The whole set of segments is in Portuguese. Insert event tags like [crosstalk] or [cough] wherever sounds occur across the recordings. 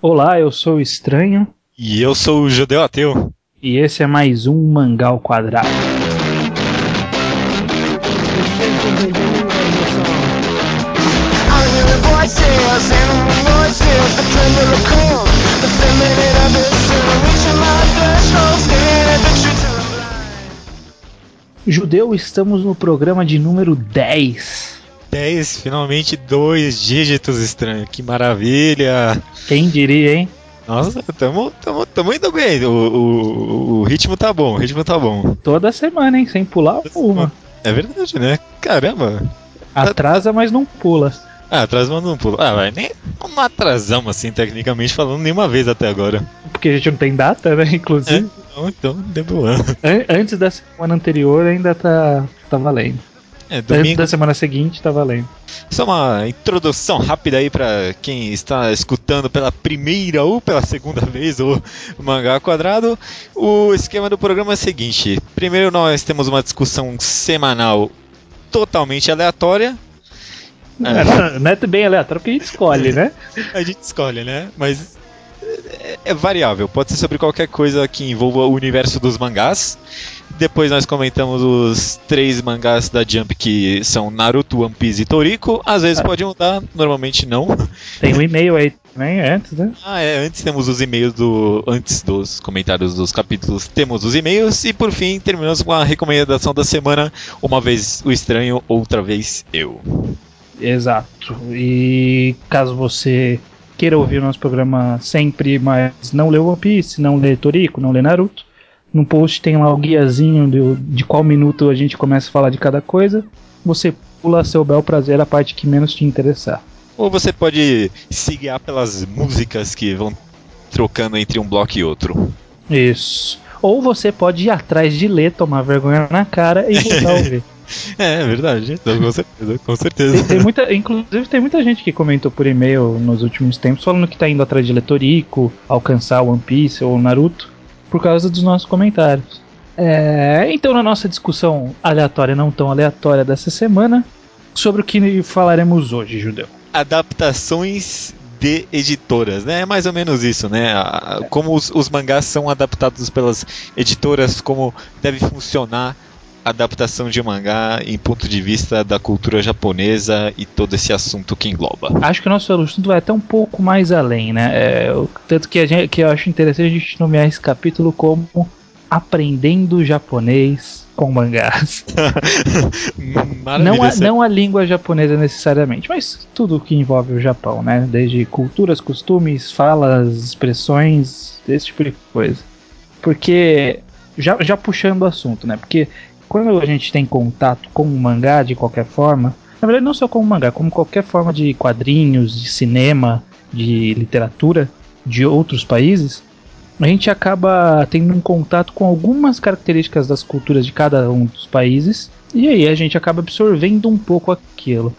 Olá, eu sou o Estranho. E eu sou o Judeu Ateu. E esse é mais um Mangal Quadrado. Judeu, estamos no programa de número 10. 10, finalmente dois dígitos estranho, que maravilha! Quem diria, hein? Nossa, tamo, tamo, tamo indo bem, o, o, o ritmo tá bom, o ritmo tá bom. Toda semana, hein? Sem pular uma. É verdade, né? Caramba! Atrasa, mas não pula. Ah, atrasa, mas não pula. Ah, vai, nem não atrasamos assim, tecnicamente falando, nenhuma vez até agora. Porque a gente não tem data, né? Inclusive. É, então, então, demorando. An antes da semana anterior ainda tá, tá valendo. É, domingo... Da semana seguinte tá valendo. Só uma introdução rápida aí para quem está escutando pela primeira ou pela segunda [laughs] vez o Mangá Quadrado. O esquema do programa é o seguinte: primeiro nós temos uma discussão semanal totalmente aleatória. É, não é bem aleatório porque a gente escolhe, né? [laughs] a gente escolhe, né? Mas é, é variável, pode ser sobre qualquer coisa que envolva o universo dos mangás. Depois nós comentamos os três mangás da Jump que são Naruto, One Piece e Toriko. Às vezes pode mudar, normalmente não. Tem um e-mail aí também, antes, né? Ah, é, antes temos os e-mails do. Antes dos comentários dos capítulos, temos os e-mails. E por fim, terminamos com a recomendação da semana. Uma vez o estranho, outra vez eu. Exato. E caso você queira ouvir o nosso programa sempre, mas não lê One Piece, não lê Toriko, não lê Naruto, no post tem lá o guiazinho de, de qual minuto a gente começa a falar de cada coisa. Você pula a seu bel prazer a parte que menos te interessar. Ou você pode se guiar pelas músicas que vão trocando entre um bloco e outro. Isso. Ou você pode ir atrás de ler, tomar vergonha na cara e voltar a [laughs] ouvir. É, é verdade, com certeza, com certeza. Tem, tem, muita, inclusive tem muita gente que comentou por e-mail nos últimos tempos falando que tá indo atrás de Letorico, alcançar One Piece ou Naruto por causa dos nossos comentários. É, então, na nossa discussão aleatória, não tão aleatória dessa semana, sobre o que falaremos hoje, Judeu. Adaptações de editoras, né? É mais ou menos isso, né? Como os, os mangás são adaptados pelas editoras, como deve funcionar adaptação de mangá em ponto de vista da cultura japonesa e todo esse assunto que engloba. Acho que o nosso assunto vai até um pouco mais além, né? É, tanto que, a gente, que eu acho interessante a gente nomear esse capítulo como Aprendendo Japonês com mangás. [laughs] não, a, não a língua japonesa necessariamente, mas tudo que envolve o Japão, né? Desde culturas, costumes, falas, expressões, esse tipo de coisa. Porque, já, já puxando o assunto, né? Porque quando a gente tem contato com o mangá de qualquer forma, na verdade não só com o mangá, como qualquer forma de quadrinhos, de cinema, de literatura de outros países, a gente acaba tendo um contato com algumas características das culturas de cada um dos países e aí a gente acaba absorvendo um pouco aquilo.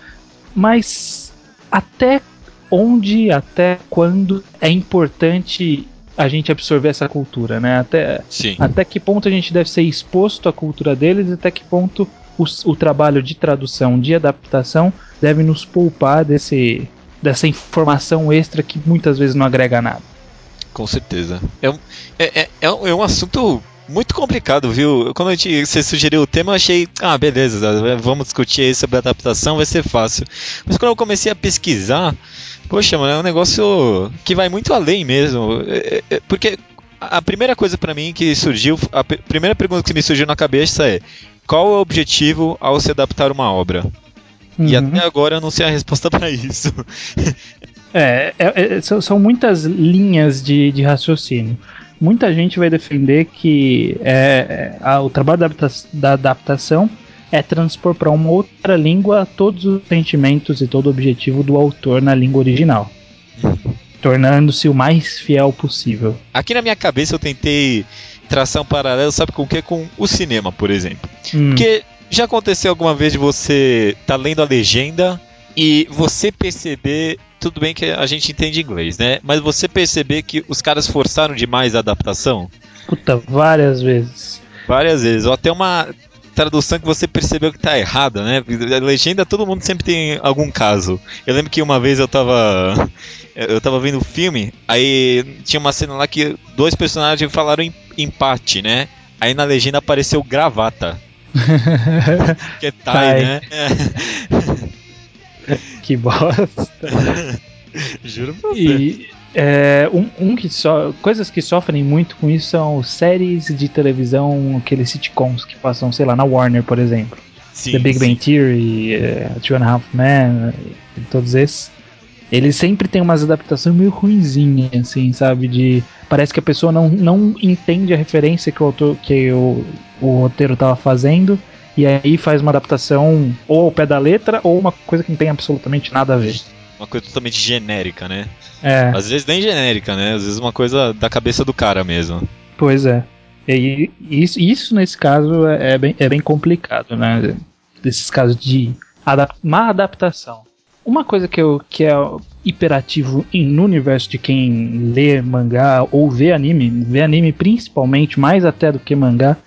Mas até onde, até quando é importante a gente absorver essa cultura, né? Até, Sim. até que ponto a gente deve ser exposto à cultura deles e até que ponto o, o trabalho de tradução, de adaptação, deve nos poupar desse, dessa informação extra que muitas vezes não agrega nada. Com certeza. É um, é, é, é um, é um assunto muito complicado, viu? Quando a gente, você sugeriu o tema, eu achei, ah, beleza, vamos discutir aí sobre adaptação, vai ser fácil. Mas quando eu comecei a pesquisar, Poxa, mano, é um negócio que vai muito além mesmo. É, é, porque a primeira coisa para mim que surgiu, a primeira pergunta que me surgiu na cabeça é: qual é o objetivo ao se adaptar uma obra? Uhum. E até agora eu não sei a resposta para isso. é, é, é são, muitas linhas de, de, raciocínio. Muita gente vai defender que é, a, o trabalho da, da adaptação é transpor para uma outra língua todos os sentimentos e todo o objetivo do autor na língua original, [laughs] tornando-se o mais fiel possível. Aqui na minha cabeça eu tentei traçar um paralelo, sabe com o que? Com o cinema, por exemplo. Hum. Porque já aconteceu alguma vez de você estar tá lendo a legenda e você perceber, tudo bem que a gente entende inglês, né? Mas você perceber que os caras forçaram demais a adaptação? Puta, várias vezes. Várias vezes. Ou até uma tradução que você percebeu que tá errada, né? A legenda todo mundo sempre tem algum caso. Eu lembro que uma vez eu tava eu tava vendo o filme, aí tinha uma cena lá que dois personagens falaram empate, né? Aí na legenda apareceu gravata. [laughs] que é Thai, né? que bosta. [laughs] Juro pra você. E é, um, um, que so, coisas que sofrem muito com isso são séries de televisão, aqueles sitcoms que passam, sei lá, na Warner, por exemplo. Sim, The Big sim. Bang Theory, uh, Two and a Half Men, todos esses. Eles sempre têm umas adaptações meio ruinzinhas, assim, sabe? De parece que a pessoa não, não entende a referência que o autor, que o, o roteiro estava fazendo e aí faz uma adaptação ou ao pé da letra ou uma coisa que não tem absolutamente nada a ver. Uma coisa totalmente genérica, né? É. Às vezes nem genérica, né? Às vezes uma coisa da cabeça do cara mesmo. Pois é. E isso, isso nesse caso é bem, é bem complicado, né? Desses casos de adap má adaptação. Uma coisa que, eu, que é hiperativo no universo de quem lê mangá ou vê anime, vê anime principalmente, mais até do que mangá,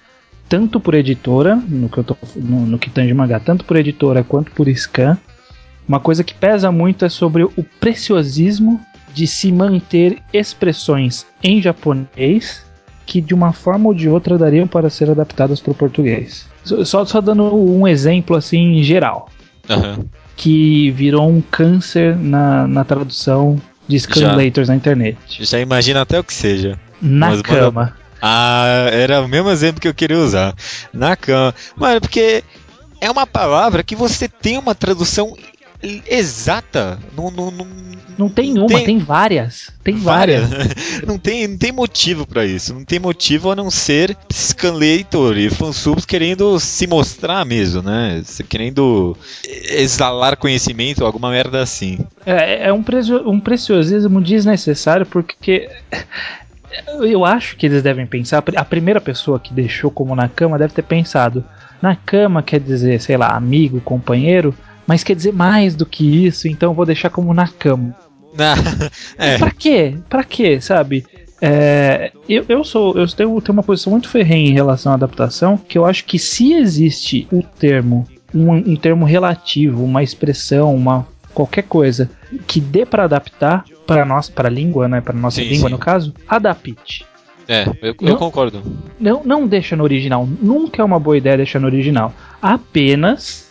tanto por editora, no que, eu tô, no, no que tange mangá, tanto por editora quanto por scan. Uma coisa que pesa muito é sobre o preciosismo de se manter expressões em japonês que de uma forma ou de outra dariam para ser adaptadas para o português. Só, só dando um exemplo assim geral. Uhum. Que virou um câncer na, na tradução de scanlators na internet. Já imagina até o que seja. Na Mas cama. Ah, era o mesmo exemplo que eu queria usar. Na cama. Mano, porque é uma palavra que você tem uma tradução exata. Não, não, não, não tem uma, tem, tem várias. Tem várias. várias. [laughs] não, tem, não tem motivo para isso. Não tem motivo a não ser Scanlator e fansubs querendo se mostrar mesmo, né? Querendo exalar conhecimento, alguma merda assim. É, é um, precio, um preciosismo desnecessário porque. [laughs] Eu acho que eles devem pensar. A primeira pessoa que deixou como na cama deve ter pensado. Na cama quer dizer, sei lá, amigo, companheiro mas quer dizer mais do que isso, então eu vou deixar como na cama. [laughs] é. Pra quê? Pra quê, sabe? É, eu, eu sou eu tenho, tenho uma posição muito ferrenha em relação à adaptação, que eu acho que se existe o termo, um, um termo relativo, uma expressão, uma qualquer coisa que dê para adaptar para nós, para língua, né, para nossa sim, língua sim. no caso, adapte. É, eu, eu concordo. Não, não deixa no original. Nunca é uma boa ideia deixar no original. Apenas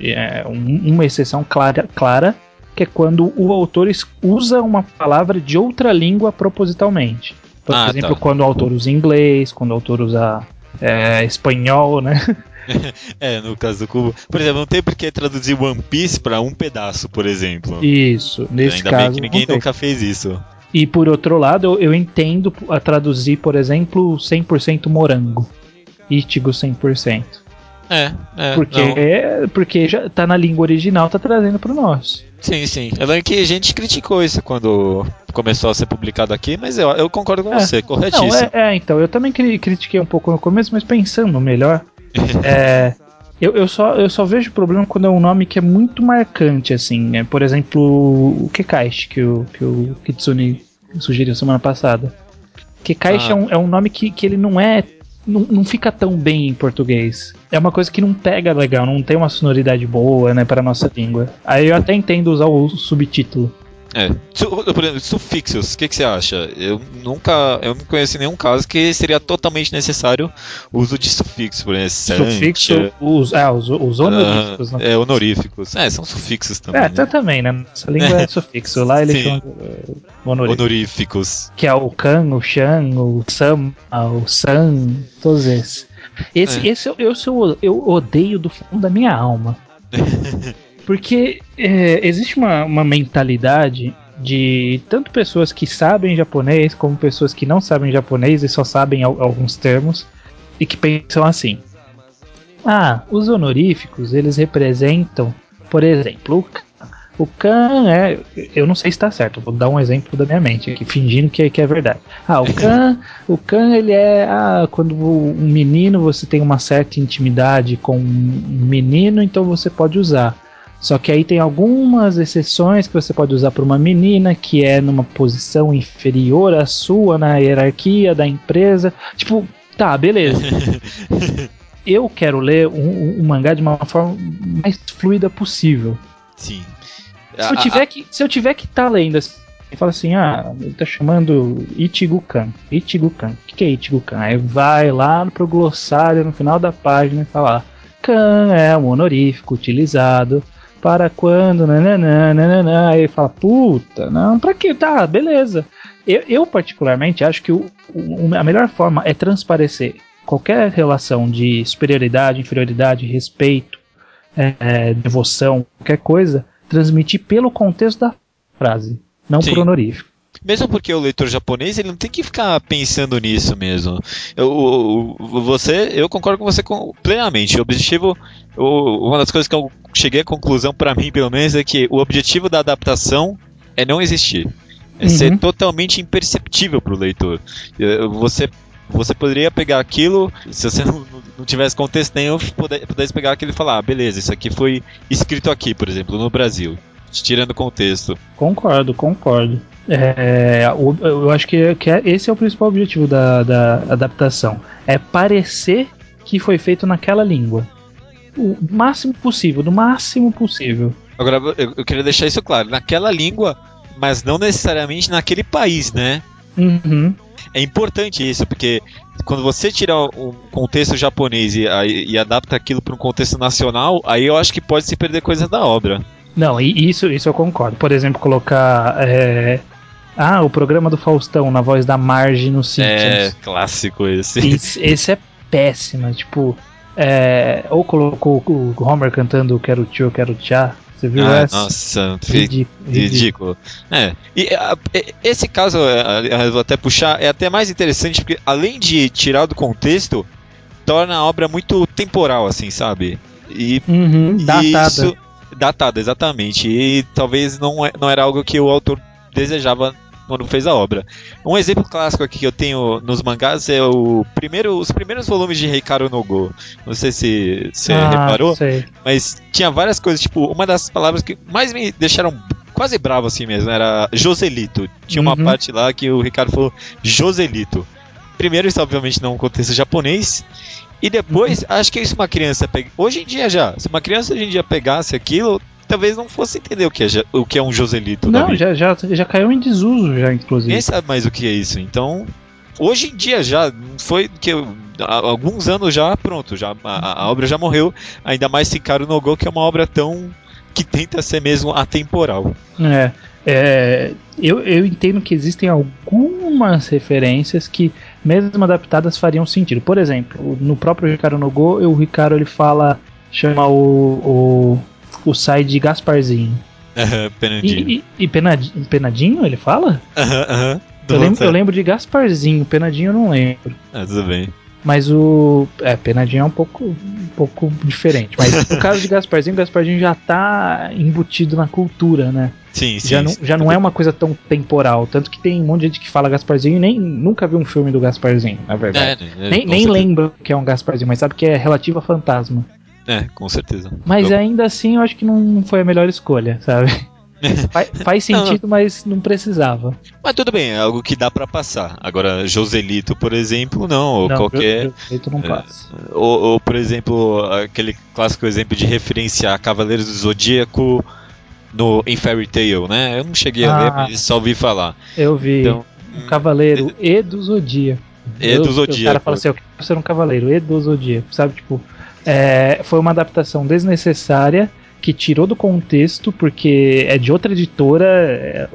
é, um, uma exceção clara, clara, que é quando o autor usa uma palavra de outra língua propositalmente. Por ah, exemplo, tá. quando o autor usa inglês, quando o autor usa é, espanhol, né? [laughs] é, no caso do Cubo. Por exemplo, não tem por que traduzir One Piece para um pedaço, por exemplo. Isso, nesse Ainda caso. Ainda bem que ninguém nunca fez isso. E por outro lado, eu, eu entendo a traduzir, por exemplo, 100% morango. Itigo 100%. É, é. Porque, é, porque já tá na língua original, tá trazendo pro nosso. Sim, sim. Eu lembro que a gente criticou isso quando começou a ser publicado aqui, mas eu, eu concordo com é. você, corretíssimo. Não, é, é, então, eu também critiquei um pouco no começo, mas pensando melhor, [laughs] é, eu, eu, só, eu só vejo problema quando é um nome que é muito marcante, assim, né? Por exemplo, o Kekaishi, que o, que o Kitsune sugeriu semana passada. Kekaishi ah. é, um, é um nome que, que ele não é não, não fica tão bem em português. É uma coisa que não pega legal, não tem uma sonoridade boa, né, para nossa língua. Aí eu até entendo usar o subtítulo. É. Por exemplo, sufixos, o que, que, você acha? Eu nunca. Eu não conheço nenhum caso que seria totalmente necessário o uso de sufixos, por exemplo. Sufixo, os, ah, os, os honoríficos. Uh, né? É, honoríficos. É, são sufixos também. É, né? também, né? Nossa língua é sufixo. Lá eles são uh, honoríficos. honoríficos. Que é o Kan, o Shan, o Sam, o San, todos esses. Esse, é. esse eu, eu, eu, eu odeio do fundo da minha alma. [laughs] Porque é, existe uma, uma mentalidade de tanto pessoas que sabem japonês como pessoas que não sabem japonês e só sabem alguns termos e que pensam assim: ah, os honoríficos eles representam, por exemplo, o Kan é. Eu não sei se está certo, vou dar um exemplo da minha mente aqui, fingindo que, que é verdade. Ah, o Kan, o Kan ele é. Ah, quando um menino você tem uma certa intimidade com um menino, então você pode usar. Só que aí tem algumas exceções que você pode usar para uma menina que é numa posição inferior à sua na hierarquia da empresa. Tipo, tá, beleza. [laughs] eu quero ler um, um mangá de uma forma mais fluida possível. Sim. Se eu tiver que, se eu tiver que estar tá lendo assim, fala assim, ah, ele tá chamando Ichigo-kan. Ichigo-kan. O que, que é Ichigo-kan? Aí vai lá pro glossário no final da página e fala, kan é um honorífico utilizado para quando, nananã, nananã. Aí fala, puta, não, pra que? Tá, beleza. Eu, eu particularmente acho que o, o, a melhor forma é transparecer qualquer relação de superioridade, inferioridade, respeito, é, é, devoção, qualquer coisa, transmitir pelo contexto da frase, não Sim. por honorífico. Mesmo porque o leitor japonês ele não tem que ficar pensando nisso mesmo. Eu, você, eu concordo com você plenamente. O objetivo, uma das coisas que eu cheguei à conclusão para mim, pelo menos, é que o objetivo da adaptação é não existir. É uhum. ser totalmente imperceptível para o leitor. Você você poderia pegar aquilo, se você [laughs] não, não tivesse contexto nenhum, pudesse pegar aquilo e falar, ah, beleza, isso aqui foi escrito aqui, por exemplo, no Brasil, tirando contexto. Concordo, concordo. É, eu acho que, que é, esse é o principal objetivo da, da adaptação. É parecer que foi feito naquela língua. O máximo possível, do máximo possível. Agora, eu, eu queria deixar isso claro. Naquela língua, mas não necessariamente naquele país, né? Uhum. É importante isso, porque quando você tira um contexto japonês e, e adapta aquilo para um contexto nacional, aí eu acho que pode se perder coisas da obra. Não, isso, isso eu concordo. Por exemplo, colocar. É... Ah, o programa do Faustão na voz da Marge no Simpsons. É, clássico esse. Esse, esse é péssimo. Tipo, é... ou colocou o Homer cantando Quero Tio, Quero Tchá. Você viu ah, essa? Nossa, ridículo. ridículo. É. E a, esse caso, eu vou até puxar, é até mais interessante porque além de tirar do contexto, torna a obra muito temporal, assim, sabe? E, uhum, datada. Isso, datada, exatamente. E talvez não, é, não era algo que o autor desejava quando fez a obra. Um exemplo clássico aqui que eu tenho nos mangás é o primeiro, os primeiros volumes de Reikaru no Go. Não sei se você ah, reparou, sei. mas tinha várias coisas, tipo, uma das palavras que mais me deixaram quase bravo assim mesmo era Joselito. Tinha uma uhum. parte lá que o Ricardo falou Joselito. Primeiro, isso obviamente não é um contexto japonês. E depois, uhum. acho que isso uma criança pega. Hoje em dia já, se uma criança hoje em dia pegasse aquilo, talvez não fosse entender o que é, o que é um Joselito. Não, já, já, já caiu em desuso, já, inclusive. Ninguém sabe mais o que é isso. Então, hoje em dia já, foi que há alguns anos já, pronto, já a, a obra já morreu. Ainda mais se Caro no Go, que é uma obra tão. que tenta ser mesmo atemporal. É. É, eu, eu entendo que existem algumas referências que, mesmo adaptadas, fariam sentido. Por exemplo, no próprio Ricardo no Go, o Ricardo ele fala, chama o, o o sai de Gasparzinho. Aham, Penadinho. E, e, e penadinho, penadinho, ele fala? Aham, aham. Eu lembro, eu lembro de Gasparzinho, Penadinho eu não lembro. Ah, tudo bem. Mas o. É, Penadinho é um pouco, um pouco diferente. Mas no caso de Gasparzinho, Gasparzinho já tá embutido na cultura, né? Sim, sim. Já, não, já não é uma coisa tão temporal. Tanto que tem um monte de gente que fala Gasparzinho e nem, nunca viu um filme do Gasparzinho, na verdade. É, é, nem nem lembra que é um Gasparzinho, mas sabe que é relativo a fantasma. É, com certeza. Mas eu... ainda assim eu acho que não foi a melhor escolha, sabe? [laughs] faz, faz sentido, não, mas não precisava. Mas tudo bem, é algo que dá para passar. Agora, Joselito, por exemplo, não. Ou não, qualquer. Joselito não passa. É, ou, ou, por exemplo, aquele clássico exemplo de referenciar Cavaleiros do Zodíaco no, em Fairy Tail, né? Eu não cheguei ah, a ver, mas só ouvi falar. Eu vi. Então, um Cavaleiro é, e do Zodíaco. E do Zodíaco. O cara fala assim: eu quero ser um cavaleiro e do Zodíaco, sabe? Tipo, é, foi uma adaptação desnecessária que tirou do contexto porque é de outra editora é,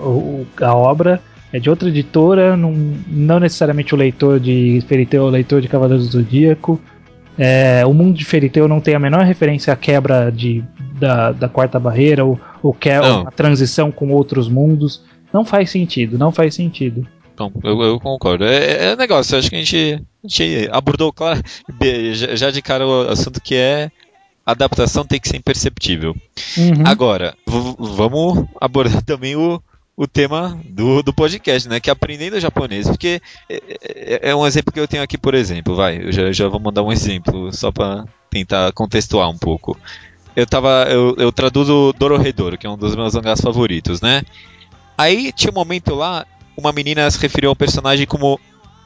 a obra é de outra editora não, não necessariamente o leitor de Fairy é o leitor de Cavaleiros do Zodíaco. É, o mundo de Fairy não tem a menor referência à quebra de, da, da quarta barreira ou, ou que, a transição com outros mundos. Não faz sentido não faz sentido então, eu, eu concordo. É, é negócio, acho que a gente, a gente abordou, claro, [laughs] já de cara o assunto que é adaptação tem que ser imperceptível. Uhum. Agora, vamos abordar [laughs] também o, o tema do, do podcast, né? Que é aprendendo japonês. Porque é, é, é, um exemplo que eu tenho aqui, por exemplo. Vai, eu já, já vou mandar um exemplo, só para tentar contextuar um pouco. Eu tava. Eu, eu traduzo Dorohedoro, que é um dos meus mangás favoritos, né? Aí tinha um momento lá uma menina se referiu ao personagem como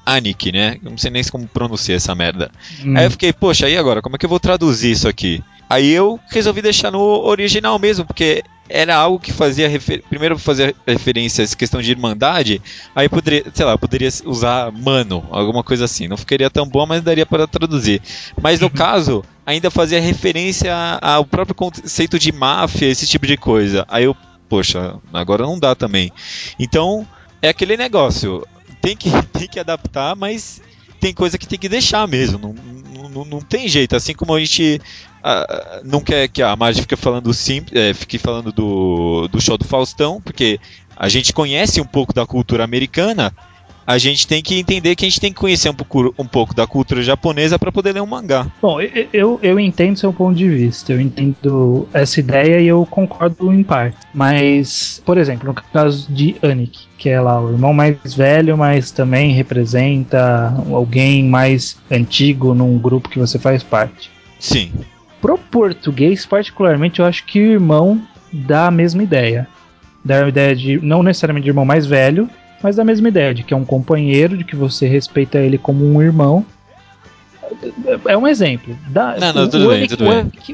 Anik, né? Eu não sei nem como pronunciar essa merda. Hum. Aí eu fiquei, poxa, e agora? Como é que eu vou traduzir isso aqui? Aí eu resolvi deixar no original mesmo, porque era algo que fazia refer... primeiro fazia referência a essa questão de irmandade, aí poderia, sei lá, poderia usar mano, alguma coisa assim. Não ficaria tão bom, mas daria para traduzir. Mas no uhum. caso, ainda fazia referência ao próprio conceito de máfia, esse tipo de coisa. Aí eu, poxa, agora não dá também. Então, é aquele negócio. Tem que, [laughs] tem que adaptar, mas tem coisa que tem que deixar mesmo. Não, não, não tem jeito. Assim como a gente uh, não quer que a Marge fique falando sim, é, fique falando do, do show do Faustão, porque a gente conhece um pouco da cultura americana. A gente tem que entender que a gente tem que conhecer um pouco, um pouco da cultura japonesa para poder ler um mangá. Bom, eu, eu entendo seu ponto de vista, eu entendo essa ideia e eu concordo em parte. Mas, por exemplo, no caso de Anik, que é lá o irmão mais velho, mas também representa alguém mais antigo num grupo que você faz parte. Sim. Pro português, particularmente, eu acho que o irmão dá a mesma ideia. Dá a ideia de, não necessariamente de irmão mais velho, mas a mesma ideia, de que é um companheiro, de que você respeita ele como um irmão. É um exemplo. Dá, não, não, o, tudo o, bem, tudo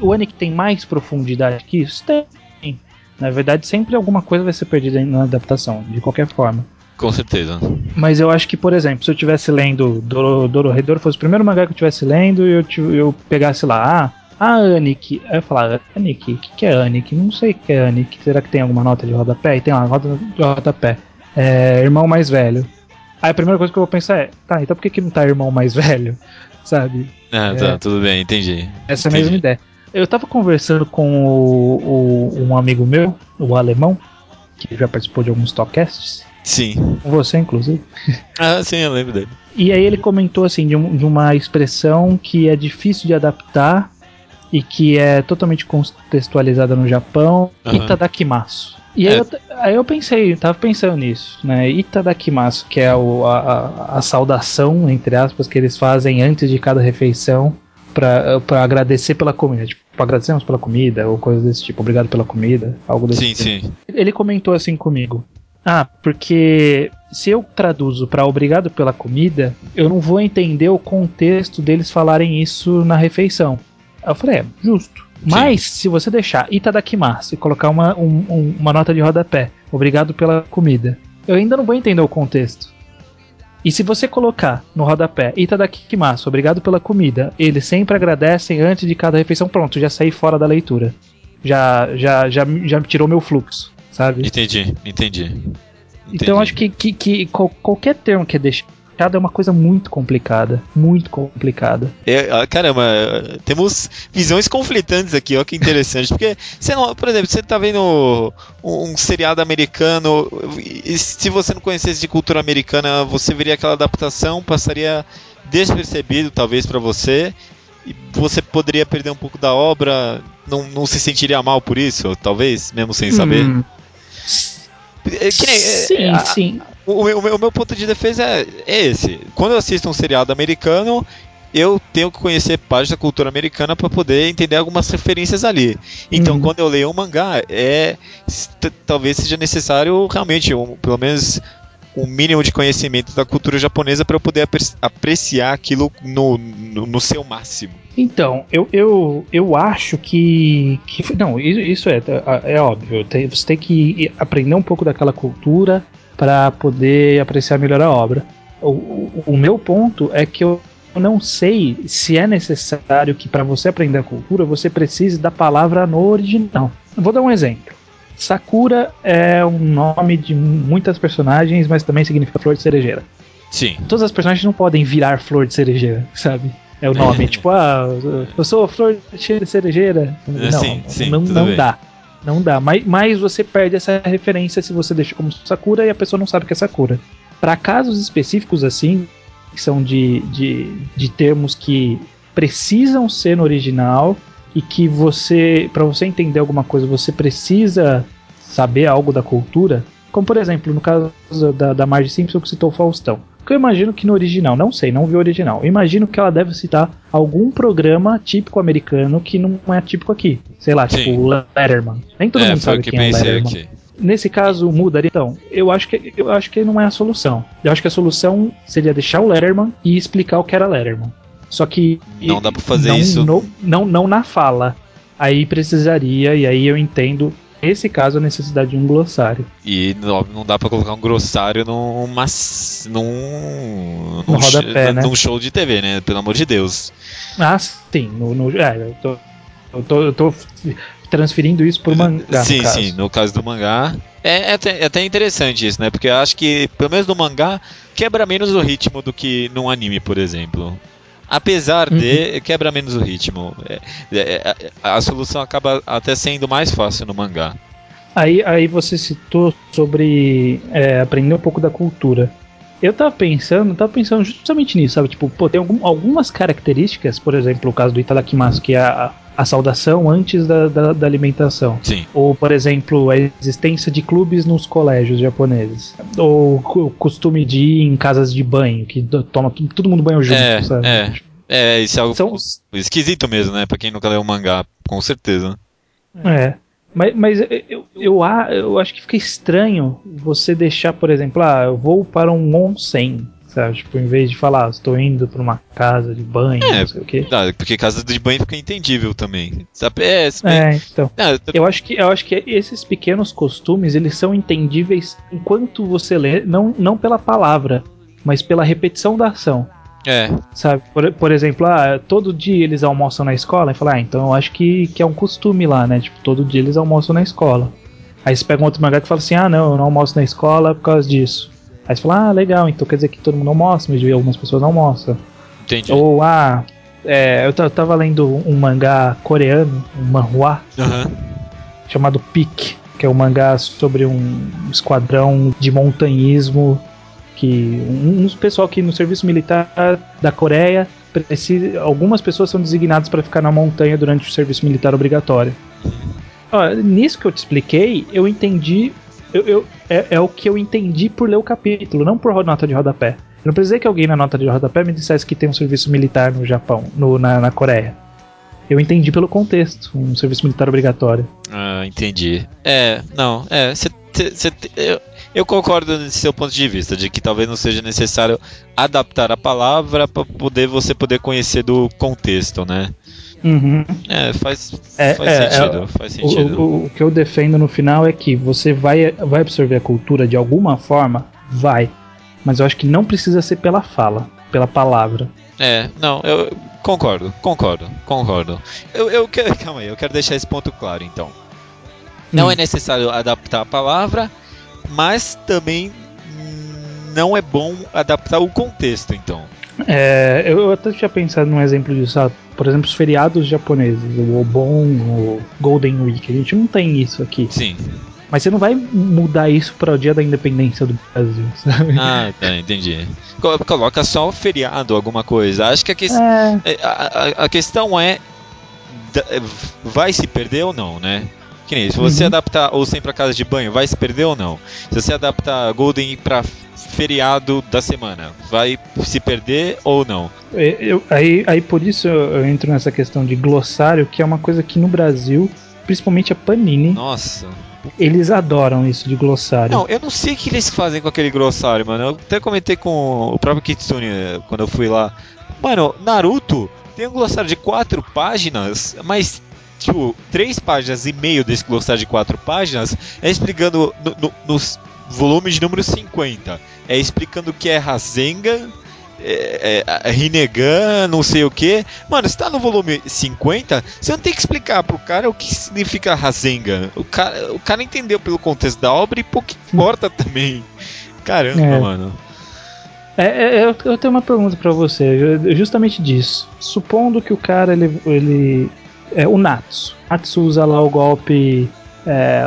o, Anik, tem mais profundidade que isso? Tem. Na verdade, sempre alguma coisa vai ser perdida na adaptação, de qualquer forma. Com certeza. Mas eu acho que, por exemplo, se eu estivesse lendo Doro, Doro fosse o primeiro mangá que eu estivesse lendo e eu, eu pegasse lá, ah, a Anik. Aí eu falar, Anik, o que, que é Anik? Não sei o que é Anik. Será que tem alguma nota de rodapé? E tem uma nota de rodapé. É, irmão mais velho. Aí a primeira coisa que eu vou pensar é, tá, então por que, que não tá irmão mais velho? [laughs] Sabe? Ah, tá, é, tudo bem, entendi. Essa é a mesma ideia. Eu tava conversando com o, o, um amigo meu, o alemão, que já participou de alguns talkcasts. Sim. Com você, inclusive. [laughs] Ah, sim, eu lembro dele. E aí ele comentou assim de, um, de uma expressão que é difícil de adaptar e que é totalmente contextualizada no Japão, uhum. Itadakimasu. E aí, é. eu, aí eu pensei, tava pensando nisso, né? Itadakimasu, que é o, a, a, a saudação, entre aspas, que eles fazem antes de cada refeição para agradecer pela comida. Tipo, agradecemos pela comida, ou coisa desse tipo, obrigado pela comida, algo desse sim, tipo. Sim, sim. Ele comentou assim comigo. Ah, porque se eu traduzo para obrigado pela comida, eu não vou entender o contexto deles falarem isso na refeição. Eu falei, é, justo. Sim. Mas, se você deixar Itadakimasu e colocar uma, um, uma nota de rodapé, obrigado pela comida, eu ainda não vou entender o contexto. E se você colocar no rodapé Itadakimasu, obrigado pela comida, eles sempre agradecem antes de cada refeição, pronto, já saí fora da leitura. Já, já, já, já tirou meu fluxo, sabe? Entendi, entendi. entendi. Então acho que, que, que qualquer termo que é deixado é uma coisa muito complicada. Muito complicada. É, ah, caramba, temos visões conflitantes aqui, ó, que interessante. Porque, você não, por exemplo, você tá vendo um, um seriado americano, e se você não conhecesse de cultura americana, você veria aquela adaptação, passaria despercebido, talvez, para você. E você poderia perder um pouco da obra, não, não se sentiria mal por isso, talvez, mesmo sem saber. Hum. É, nem, é, sim, é, sim. O, o, o, meu ponto de defesa é, é, esse. Quando eu assisto um seriado americano, eu tenho que conhecer parte da cultura americana para poder entender algumas referências ali. Então, uhum. quando eu leio um mangá, é talvez seja necessário realmente, um, pelo menos um mínimo de conhecimento da cultura japonesa para eu poder apreciar aquilo no, no, no, seu máximo. Então, eu, eu, eu acho que, que. Não, isso é, é, é óbvio. Você tem que aprender um pouco daquela cultura para poder apreciar melhor a obra. O, o, o meu ponto é que eu não sei se é necessário que para você aprender a cultura você precise da palavra no original. Vou dar um exemplo. Sakura é um nome de muitas personagens, mas também significa flor de cerejeira. Sim. Todas as personagens não podem virar flor de cerejeira, sabe? É o nome. [laughs] tipo, ah, eu sou flor de cerejeira. Não, sim, sim, não, não dá. Não dá. Mas, mas você perde essa referência se você deixa como Sakura e a pessoa não sabe que é Sakura. Para casos específicos assim, que são de, de, de termos que precisam ser no original e que você, para você entender alguma coisa, você precisa saber algo da cultura. Como por exemplo, no caso da, da Marge Simpson que citou o Faustão. Que eu imagino que no original, não sei, não vi o original. Eu imagino que ela deve citar algum programa típico americano que não é típico aqui. Sei lá, tipo Sim. tipo Letterman. Nem todo é, mundo sabe quem é Letterman. Aqui. nesse caso mudaria. Então, eu acho que eu acho que não é a solução. Eu acho que a solução seria deixar o Letterman e explicar o que era Letterman. Só que não dá para fazer não, isso. No, não, não na fala. Aí precisaria e aí eu entendo nesse caso a necessidade de um glossário. E não, não dá para colocar um glossário numa, num, no rodapé, né? num show de TV, né? Pelo amor de Deus. Ah, sim. No, no, é, eu tô, eu tô, eu tô transferindo isso pro mangá. Sim, no sim, no caso do mangá. É, é, até, é até interessante isso, né? Porque eu acho que, pelo menos no mangá, quebra menos o ritmo do que num anime, por exemplo. Apesar uhum. de, quebra menos o ritmo. É, é, é, a solução acaba até sendo mais fácil no mangá. Aí, aí você citou sobre é, aprender um pouco da cultura. Eu tava pensando, tava pensando justamente nisso, sabe? Tipo, pô, tem algum, algumas características, por exemplo, o caso do Itadakimasu, que é a, a saudação antes da, da, da, alimentação. Sim. Ou, por exemplo, a existência de clubes nos colégios japoneses. Ou o costume de ir em casas de banho, que toma todo mundo banho junto, é, sabe? É, é, isso é algo São... esquisito mesmo, né? Pra quem nunca leu o mangá, com certeza. É. Mas, mas eu, eu, eu, acho que fica estranho você deixar, por exemplo, ah, eu vou para um onsen, sabe? Tipo, em vez de falar, estou indo para uma casa de banho, é, não sei o quê. Não, porque casa de banho fica entendível também. Sabe? É, é então. Não, eu, acho que, eu acho que esses pequenos costumes, eles são entendíveis enquanto você lê, não, não pela palavra, mas pela repetição da ação. É. Sabe? Por, por exemplo, ah, todo dia eles almoçam na escola e fala, ah, então eu acho que, que é um costume lá, né? Tipo, todo dia eles almoçam na escola. Aí você pega um outro mangá que fala assim, ah não, eu não almoço na escola por causa disso. Aí você fala, ah, legal, então quer dizer que todo mundo almoça, mas algumas pessoas não almoçam. Entendi. Ou, ah, é, eu tava lendo um mangá coreano, um manhua, uhum. chamado Peak, que é um mangá sobre um esquadrão de montanhismo que um, um pessoal que no serviço militar da Coreia precisa, algumas pessoas são designadas para ficar na montanha durante o serviço militar obrigatório. Ó, nisso que eu te expliquei, eu entendi. Eu, eu é, é, o que eu entendi por ler o capítulo, não por nota de rodapé. Eu não precisei que alguém na nota de rodapé me dissesse que tem um serviço militar no Japão, no, na, na Coreia. Eu entendi pelo contexto, um serviço militar obrigatório. Ah, entendi. É, não, é, cê, cê, eu, eu concordo nesse seu ponto de vista, de que talvez não seja necessário adaptar a palavra para poder você poder conhecer do contexto, né? Uhum. É, faz, é, faz, é, sentido, é, faz sentido. O, o, o, que eu defendo no final é que você vai, vai absorver a cultura de alguma forma, vai. Mas eu acho que não precisa ser pela fala, pela palavra. É, não, eu concordo, concordo, concordo. Eu, eu quero, [laughs] calma aí, eu quero deixar esse ponto claro então. Não hum. é necessário adaptar a palavra, mas também não é bom adaptar o contexto, então. É, eu até tinha pensado num exemplo disso, ah, por exemplo, os feriados japoneses, o Obon, o Golden Week, a gente não tem isso aqui. Sim. Mas você não vai mudar isso para o dia da independência do Brasil, [laughs] sabe? Ah, tá, entendi. Coloca só o feriado, alguma coisa. Acho que a, que... É. é. a, a, a questão é vai se perder ou não, né? Que nem, se você uhum. adaptar ou sempre para casa de banho, vai se perder ou não? Se você adaptar Golden para feriado da semana, vai se perder ou não? Eu, aí, aí por isso eu entro nessa questão de glossário, que é uma coisa que no Brasil, principalmente a Panini. Nossa. Eles adoram isso de glossário. Não, eu não sei o que eles fazem com aquele glossário, mano. Eu até comentei com o próprio Kitsune eh, quando eu fui lá. Mano, Naruto tem um glossário de quatro páginas, mas tipo, três páginas e meio desse glossário de quatro páginas é explicando no, no, nos volumes de número 50. É explicando o que é Rasengan, é, é, Rinnegan, não sei o que. Mano, se tá no volume 50, você não tem que explicar pro cara o que significa Rasengan. O cara, o cara entendeu pelo contexto da obra e pouco importa [laughs] também. Caramba, é. mano. É, é, eu, eu tenho uma pergunta para você, justamente disso. Supondo que o cara ele, ele é o Natsu. Natsu usa lá o golpe. É,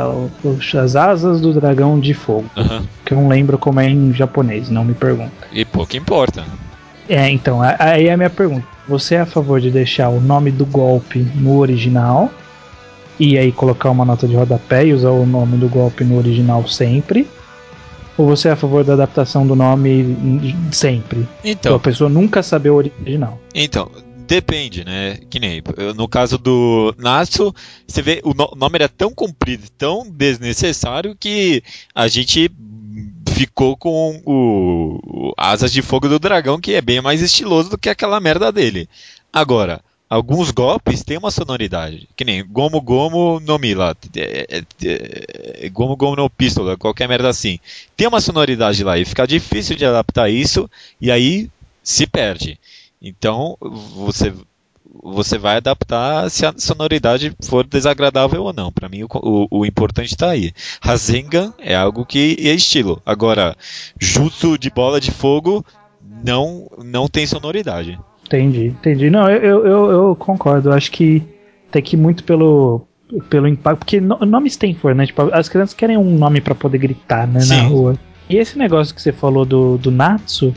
as asas do dragão de fogo. Uhum. Que eu não lembro como é em japonês, não me pergunta. E pouco importa. É, então, aí é a minha pergunta. Você é a favor de deixar o nome do golpe no original? E aí colocar uma nota de rodapé e usar o nome do golpe no original sempre? Ou você é a favor da adaptação do nome sempre? Então. Pra a pessoa nunca saber o original. Então, depende, né? Que nem no caso do Natsu, você vê o nome era tão comprido, tão desnecessário que a gente ficou com o, o Asas de Fogo do Dragão, que é bem mais estiloso do que aquela merda dele. Agora, alguns golpes têm uma sonoridade. Que nem Gomo Gomo no Mila. É, é, é, gomo Gomo no Pistola, qualquer merda assim. Tem uma sonoridade lá e fica difícil de adaptar isso e aí se perde. Então você você vai adaptar se a sonoridade for desagradável ou não. Para mim, o, o, o importante está aí. Rasengan é algo que é estilo. Agora, Jutsu de bola de fogo não, não tem sonoridade. Entendi, entendi. Não, eu, eu, eu concordo. Eu acho que tem que ir muito pelo, pelo impacto. Porque o nome Stanford, né? Tipo, as crianças querem um nome para poder gritar né, na rua. E esse negócio que você falou do, do Natsu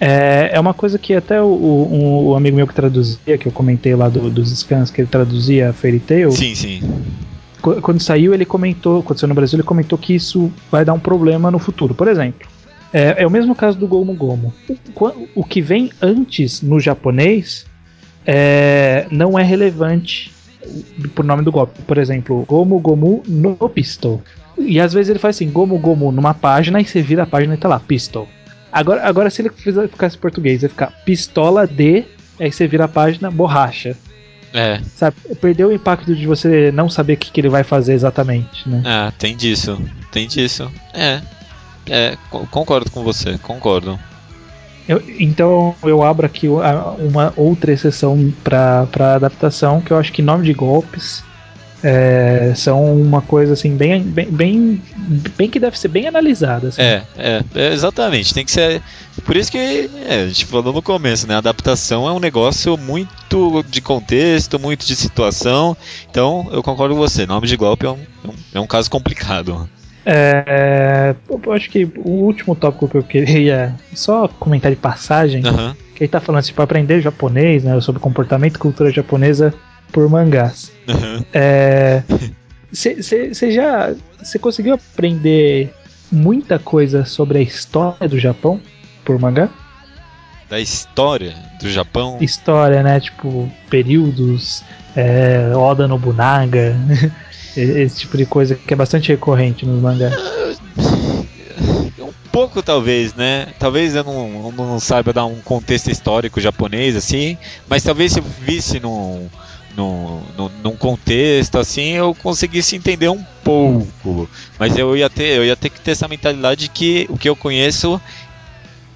é, é uma coisa que até o, o, o amigo meu que traduzia, que eu comentei lá do, dos scans, que ele traduzia Fairy Tail. Sim, sim. Quando saiu, ele comentou, quando saiu no Brasil, ele comentou que isso vai dar um problema no futuro. Por exemplo, é, é o mesmo caso do Gomu Gomu. O, o que vem antes no japonês é, não é relevante por nome do golpe. Por exemplo, Gomu Gomu no Pistol. E às vezes ele faz assim, Gomu Gomu numa página e você vira a página e tá lá, Pistol. Agora, agora se ele ficasse português, vai ficar pistola de, aí você vira a página, borracha. É. Sabe, perdeu o impacto de você não saber o que, que ele vai fazer exatamente, né? Ah, tem disso. Tem disso. É. É, concordo com você, concordo. Eu, então eu abro aqui uma outra exceção para adaptação, que eu acho que nome de golpes é, são uma coisa assim bem, bem, bem, bem, que deve ser bem analisada. Assim. É, é, é, exatamente. Tem que ser. Por isso que é, a gente falou no começo, né? A adaptação é um negócio muito de contexto, muito de situação. Então eu concordo com você. Nome de golpe é um, é um é caso complicado. É, eu acho que o último tópico que eu queria só comentar de passagem, uhum. que ele tá falando assim, para aprender japonês, né, sobre comportamento e cultura japonesa por mangás. Você uhum. já você conseguiu aprender muita coisa sobre a história do Japão por mangá? Da história do Japão? História, né? Tipo, períodos, é, Oda Nobunaga. [laughs] Esse tipo de coisa que é bastante recorrente nos mangás. Um pouco, talvez, né? Talvez eu não, não saiba dar um contexto histórico japonês, assim, mas talvez se eu visse num, num, num, num contexto, assim, eu conseguisse entender um pouco. Mas eu ia ter, eu ia ter que ter essa mentalidade de que o que eu conheço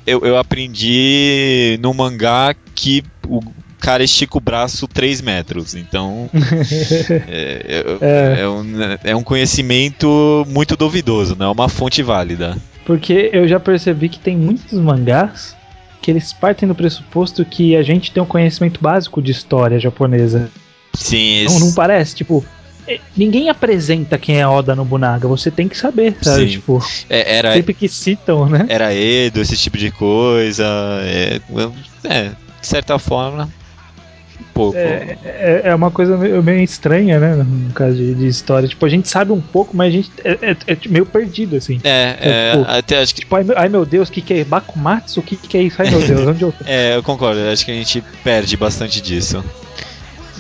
eu, eu aprendi no mangá que o, cara estica o braço 3 metros. Então. [laughs] é, é, é. um, é um conhecimento muito duvidoso, não é uma fonte válida. Porque eu já percebi que tem muitos mangás que eles partem do pressuposto que a gente tem um conhecimento básico de história japonesa. Sim, esse... não, não parece, tipo, é, ninguém apresenta quem é Oda Nobunaga, você tem que saber, sabe? Sim. Tipo, é, era, sempre que citam, né? Era Edo, esse tipo de coisa. É, é de certa forma, pouco. É, é, é, uma coisa meio, meio, estranha, né? No caso de, de, história. Tipo, a gente sabe um pouco, mas a gente é, é, é meio perdido, assim. É, é, tipo, até acho que. Tipo, ai, ai, meu Deus, o que, que é Bakumatsu? O que, que é isso? Ai meu [laughs] Deus, onde eu tô? é, eu concordo. Acho que a gente perde bastante disso.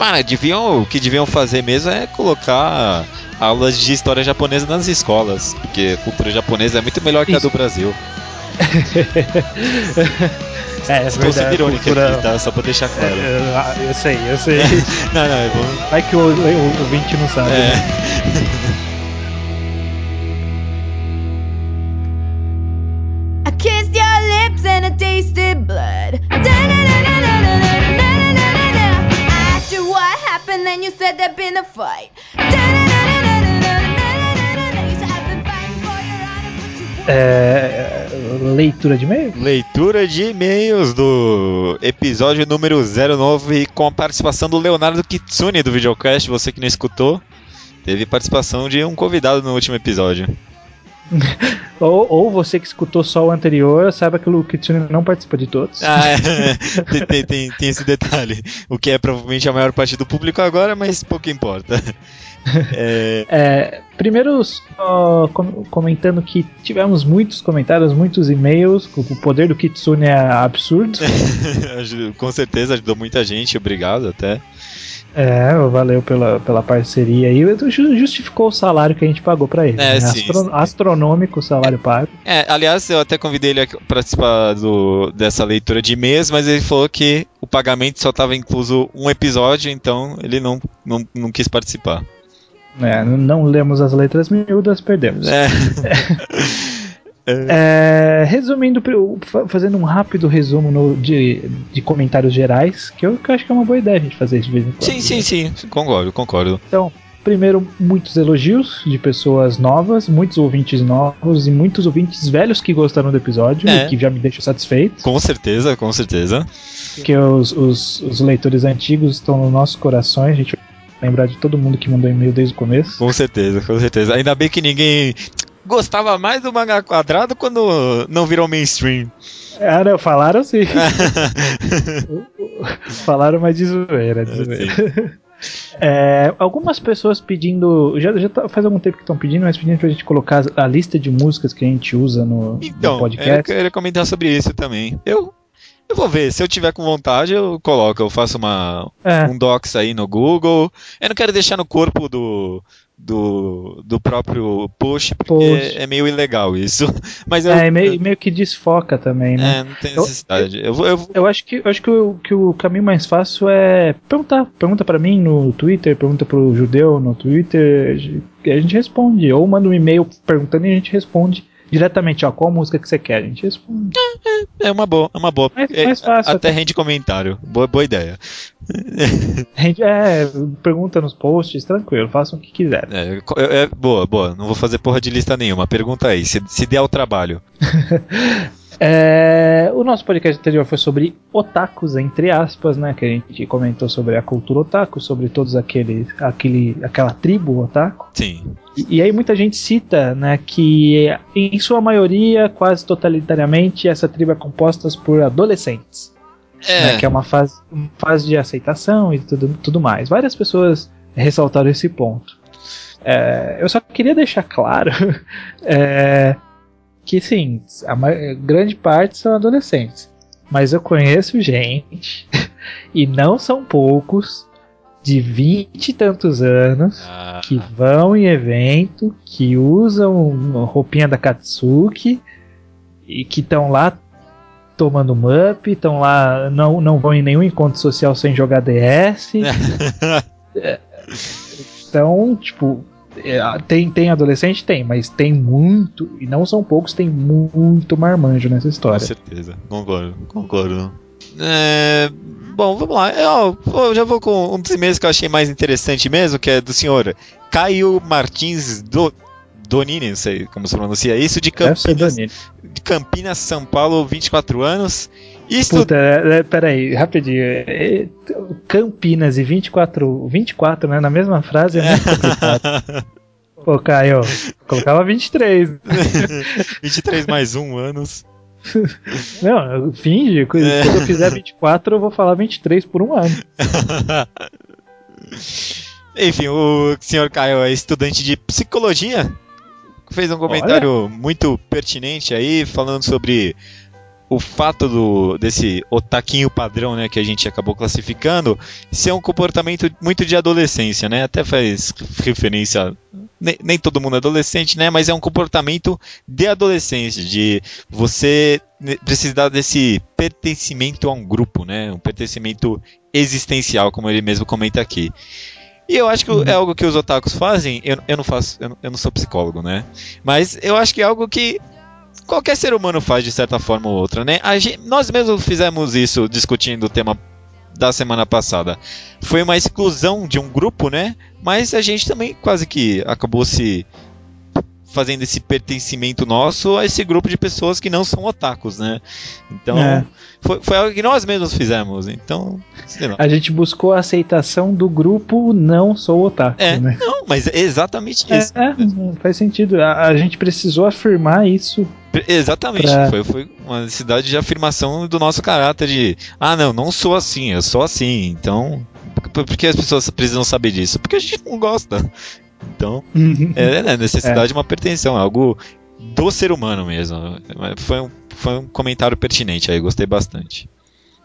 Mano, deviam, o que deviam fazer mesmo é colocar aulas de história japonesa nas escolas, porque a cultura japonesa é muito melhor que Isso. a do Brasil. [laughs] É, é Estou sendo irônico cultura... aqui, tá? Só pra deixar claro. É, ah, eu sei, eu sei. [laughs] não, não, é bom. Vai que o, o, o 20 não sabe. É. Né? [laughs] you said there'd been a fight. É, leitura de e-mails? Leitura de e-mails do episódio número 09 com a participação do Leonardo Kitsune do videocast. Você que não escutou, teve participação de um convidado no último episódio. [laughs] ou, ou você que escutou só o anterior, saiba que o Kitsune não participa de todos. Ah, é. [laughs] tem, tem, tem, esse detalhe. O que é provavelmente a maior parte do público agora, mas pouco importa. [laughs] É... É, primeiro, só comentando que tivemos muitos comentários, muitos e-mails. O poder do Kitsune é absurdo. Com certeza ajudou muita gente, obrigado até. É, valeu pela, pela parceria aí. Justificou o salário que a gente pagou para ele. É, né? sim, Astro, sim. Astronômico o salário pago. É, aliás, eu até convidei ele a participar do, dessa leitura de e-mails, mas ele falou que o pagamento só estava incluso um episódio, então ele não, não, não quis participar. É, não lemos as letras miúdas, perdemos. É. [laughs] É, resumindo, fazendo um rápido resumo no, de, de comentários gerais, que eu, que eu, acho que é uma boa ideia a gente fazer de vez em quando. Sim, sim, sim, concordo, concordo. Então, primeiro, muitos elogios de pessoas novas, muitos ouvintes novos e muitos ouvintes velhos que gostaram do episódio, é. que já me deixa satisfeito. Com certeza, com certeza. Porque os, os, os leitores antigos estão nos nossos corações, a gente lembrar de todo mundo que mandou e-mail desde o começo. Com certeza, com certeza. Ainda bem que ninguém gostava mais do manga quadrado quando não virou mainstream. Ah, não, falaram sim. [laughs] [laughs] falaram, mas de zoeira, de é, zoeira. [laughs] É, algumas pessoas pedindo. Já, já tá, faz algum tempo que estão pedindo, mas pedindo pra gente colocar a lista de músicas que a gente usa no, então, no podcast. Eu queria comentar sobre isso também. Eu eu vou ver, se eu tiver com vontade, eu coloco, eu faço uma, é. um docs aí no Google. Eu não quero deixar no corpo do, do, do próprio post, porque é meio ilegal isso. [laughs] Mas eu, é, meio, meio que desfoca também, né? É, não tem necessidade. Eu, eu, eu, eu acho, que, eu acho que, o, que o caminho mais fácil é perguntar. Pergunta para mim no Twitter, pergunta pro Judeu no Twitter, a gente responde. Ou manda um e-mail perguntando e a gente responde diretamente, ó, qual música que você quer? A gente responde. É, é uma boa, é uma boa. Mais, é, mais fácil. Até, até rende comentário. Boa, boa ideia. [laughs] É, pergunta nos posts, tranquilo, façam o que quiser. É, é, boa, boa. Não vou fazer porra de lista nenhuma. Pergunta aí, se, se der o trabalho. [laughs] É, o nosso podcast anterior foi sobre otakus, entre aspas, né? Que a gente comentou sobre a cultura otaku, sobre todos aqueles, aquele, aquela tribo otaku. Sim. E, e, aí muita gente cita, né, que em sua maioria, quase totalitariamente, essa tribo é composta por adolescentes. É. Né, que é uma fase, uma fase de aceitação e tudo, tudo mais. Várias pessoas ressaltaram esse ponto. É, eu só queria deixar claro [laughs] é, que sim, a grande parte são adolescentes. Mas eu conheço gente, [laughs] e não são poucos, de vinte e tantos anos, ah. que vão em evento, que usam roupinha da Katsuki, e que estão lá tomando mup, estão lá, não, não vão em nenhum encontro social sem jogar DS. [laughs] Então, tipo, tem, tem adolescente? Tem, mas tem muito, e não são poucos, tem muito marmanjo nessa história. Com certeza, concordo, concordo. É, bom, vamos lá. Eu, eu, já vou com um dos e-mails que eu achei mais interessante mesmo, que é do senhor Caio Martins do, Donini, não sei como se pronuncia isso, de Campinas, de Campinas, São Paulo, 24 anos. Puta, é, é, peraí, rapidinho. É, Campinas e 24, 24, né? Na mesma frase é muito complicado. [laughs] Pô, Caio, colocava 23. 23 [laughs] mais um anos. [laughs] Não, finge. Quando é. eu fizer 24, eu vou falar 23 por um ano. Enfim, o senhor Caio é estudante de psicologia. Fez um comentário Olha. muito pertinente aí, falando sobre o fato do, desse otaquinho padrão, né, que a gente acabou classificando, ser um comportamento muito de adolescência, né? Até faz referência. Nem, nem todo mundo é adolescente, né? Mas é um comportamento de adolescência, de você precisar desse pertencimento a um grupo, né? Um pertencimento existencial, como ele mesmo comenta aqui. E eu acho que uhum. é algo que os otakus fazem. Eu, eu não faço, eu eu não sou psicólogo, né? Mas eu acho que é algo que qualquer ser humano faz de certa forma ou outra, né? Gente, nós mesmos fizemos isso discutindo o tema da semana passada. Foi uma exclusão de um grupo, né? Mas a gente também quase que acabou se fazendo esse pertencimento nosso a esse grupo de pessoas que não são otakus, né? Então, É. foi, foi algo que nós mesmos fizemos. Então. A gente buscou a aceitação do grupo não sou otaku, É, né? não, mas é exatamente É, isso. é, faz sentido. A, a gente precisou afirmar isso. Exatamente, Pra- foi, foi uma necessidade de afirmação do nosso caráter de, ah, não, não sou assim, eu sou assim, então, por, por que as pessoas precisam saber disso? Porque a gente não gosta. Então, é, é necessidade de uma pertenção, é algo do ser humano mesmo. Foi um, foi um comentário pertinente aí, gostei bastante.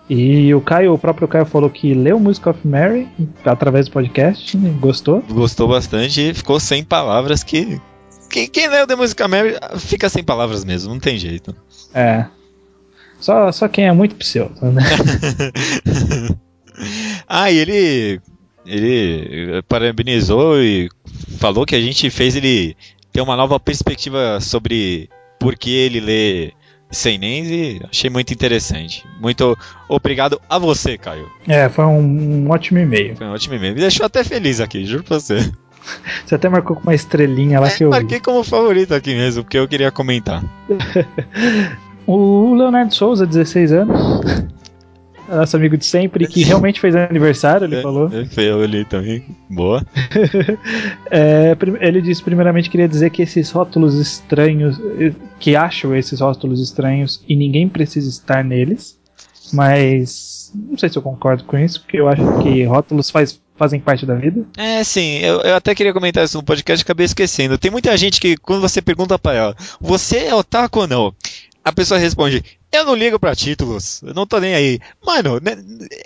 E o Caio, o próprio Caio falou que leu Music of Mary através do podcast, né? gostou. Gostou bastante e ficou sem palavras que. Quem, quem leu The Music Mary fica sem palavras mesmo, não tem jeito. É. Só, só quem é muito pseudo, né? [laughs] ah, e ele. Ele parabenizou e falou que a gente fez ele ter uma nova perspectiva sobre por que ele lê Seinen e achei muito interessante. Muito obrigado a você, Caio. É, foi um, um ótimo e-mail. Foi um ótimo e-mail. Me deixou até feliz aqui, juro pra você. Você até marcou com uma estrelinha lá É, que eu. vi. marquei como favorito aqui mesmo, porque eu queria comentar. [laughs] O Leonardo Souza, 16 anos. Nosso amigo de sempre, que realmente fez aniversário, ele É, falou. É, foi eu ali também. Boa. [laughs] É, ele disse primeiramente queria dizer que esses rótulos estranhos, eh, que acham esses rótulos estranhos e ninguém precisa estar neles, mas não sei se eu concordo com isso, porque eu acho que rótulos faz- fazem parte da vida. É, sim, eu, eu até queria comentar isso no podcast e acabei esquecendo. Tem muita gente que, quando você pergunta pra ela, você é otaku ou não? A pessoa responde, eu não ligo pra títulos, eu não tô nem aí. Mano, né,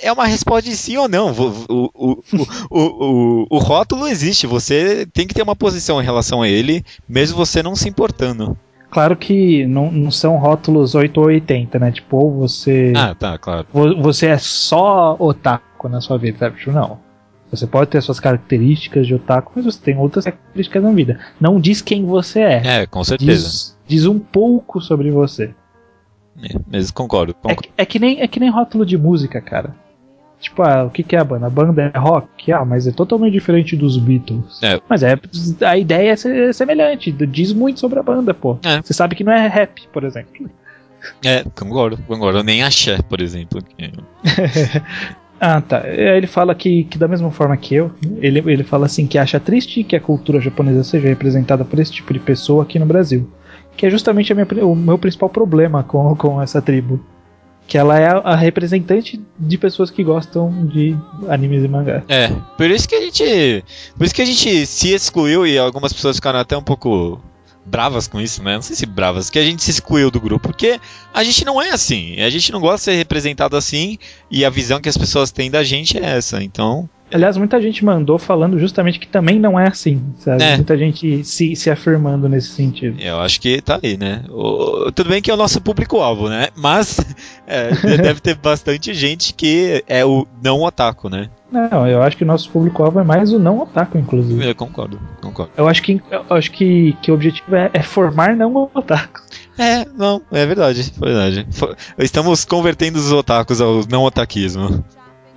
é uma resposta de sim ou não. O, o, o, o, rótulo existe, você tem que ter uma posição em relação a ele, mesmo você não se importando. Claro que não, não são rótulos 8 ou 80, né? Tipo, ou você, Ah, tá, claro. vo- você é só otaku na sua vida, sabe? Tipo, não. Você pode ter suas características de otaku, mas você tem outras características na vida. Não diz quem você é. É, com certeza. Diz, diz um pouco sobre você. É, mas concordo. É, concordo. que- é que nem, é que nem rótulo de música, cara. Tipo, ah, o que, que é a banda? A banda é rock? Ah, mas é totalmente diferente dos Beatles. É. Mas é, a ideia é se- semelhante, diz muito sobre a banda, pô. É. Você sabe que não é rap, por exemplo. É, concordo, concordo. Nem axé, por exemplo. [laughs] Ah, tá. Aí Ele fala que, que da mesma forma que eu, ele, ele fala assim que acha triste que a cultura japonesa seja representada por esse tipo de pessoa aqui no Brasil. Que é justamente minha o meu principal problema com, com essa tribo. Que ela é a, a representante de pessoas que gostam de animes e mangás. É, por isso que a gente. Por isso que a gente se excluiu e algumas pessoas ficaram até um pouco bravas com isso, né? Não sei se bravas, que a gente se excluiu do grupo, porque a gente não é assim. A gente não gosta de ser representado assim e a visão que as pessoas têm da gente é essa. Então, Aliás, muita gente mandou falando justamente que também não é assim, sabe? É. Muita gente se, se afirmando nesse sentido. eu acho que tá aí, né? O- tudo bem que é o nosso público-alvo, né? Mas [laughs] é, deve ter bastante gente que é o não otaku, né? Não, eu acho que o nosso público-alvo é mais o não otaku, inclusive. Eu concordo, concordo. Eu acho que, eu acho que, que o objetivo é, é formar não otaku. É, não, é verdade, verdade. Fo- Estamos convertendo os otakus ao não otakismo.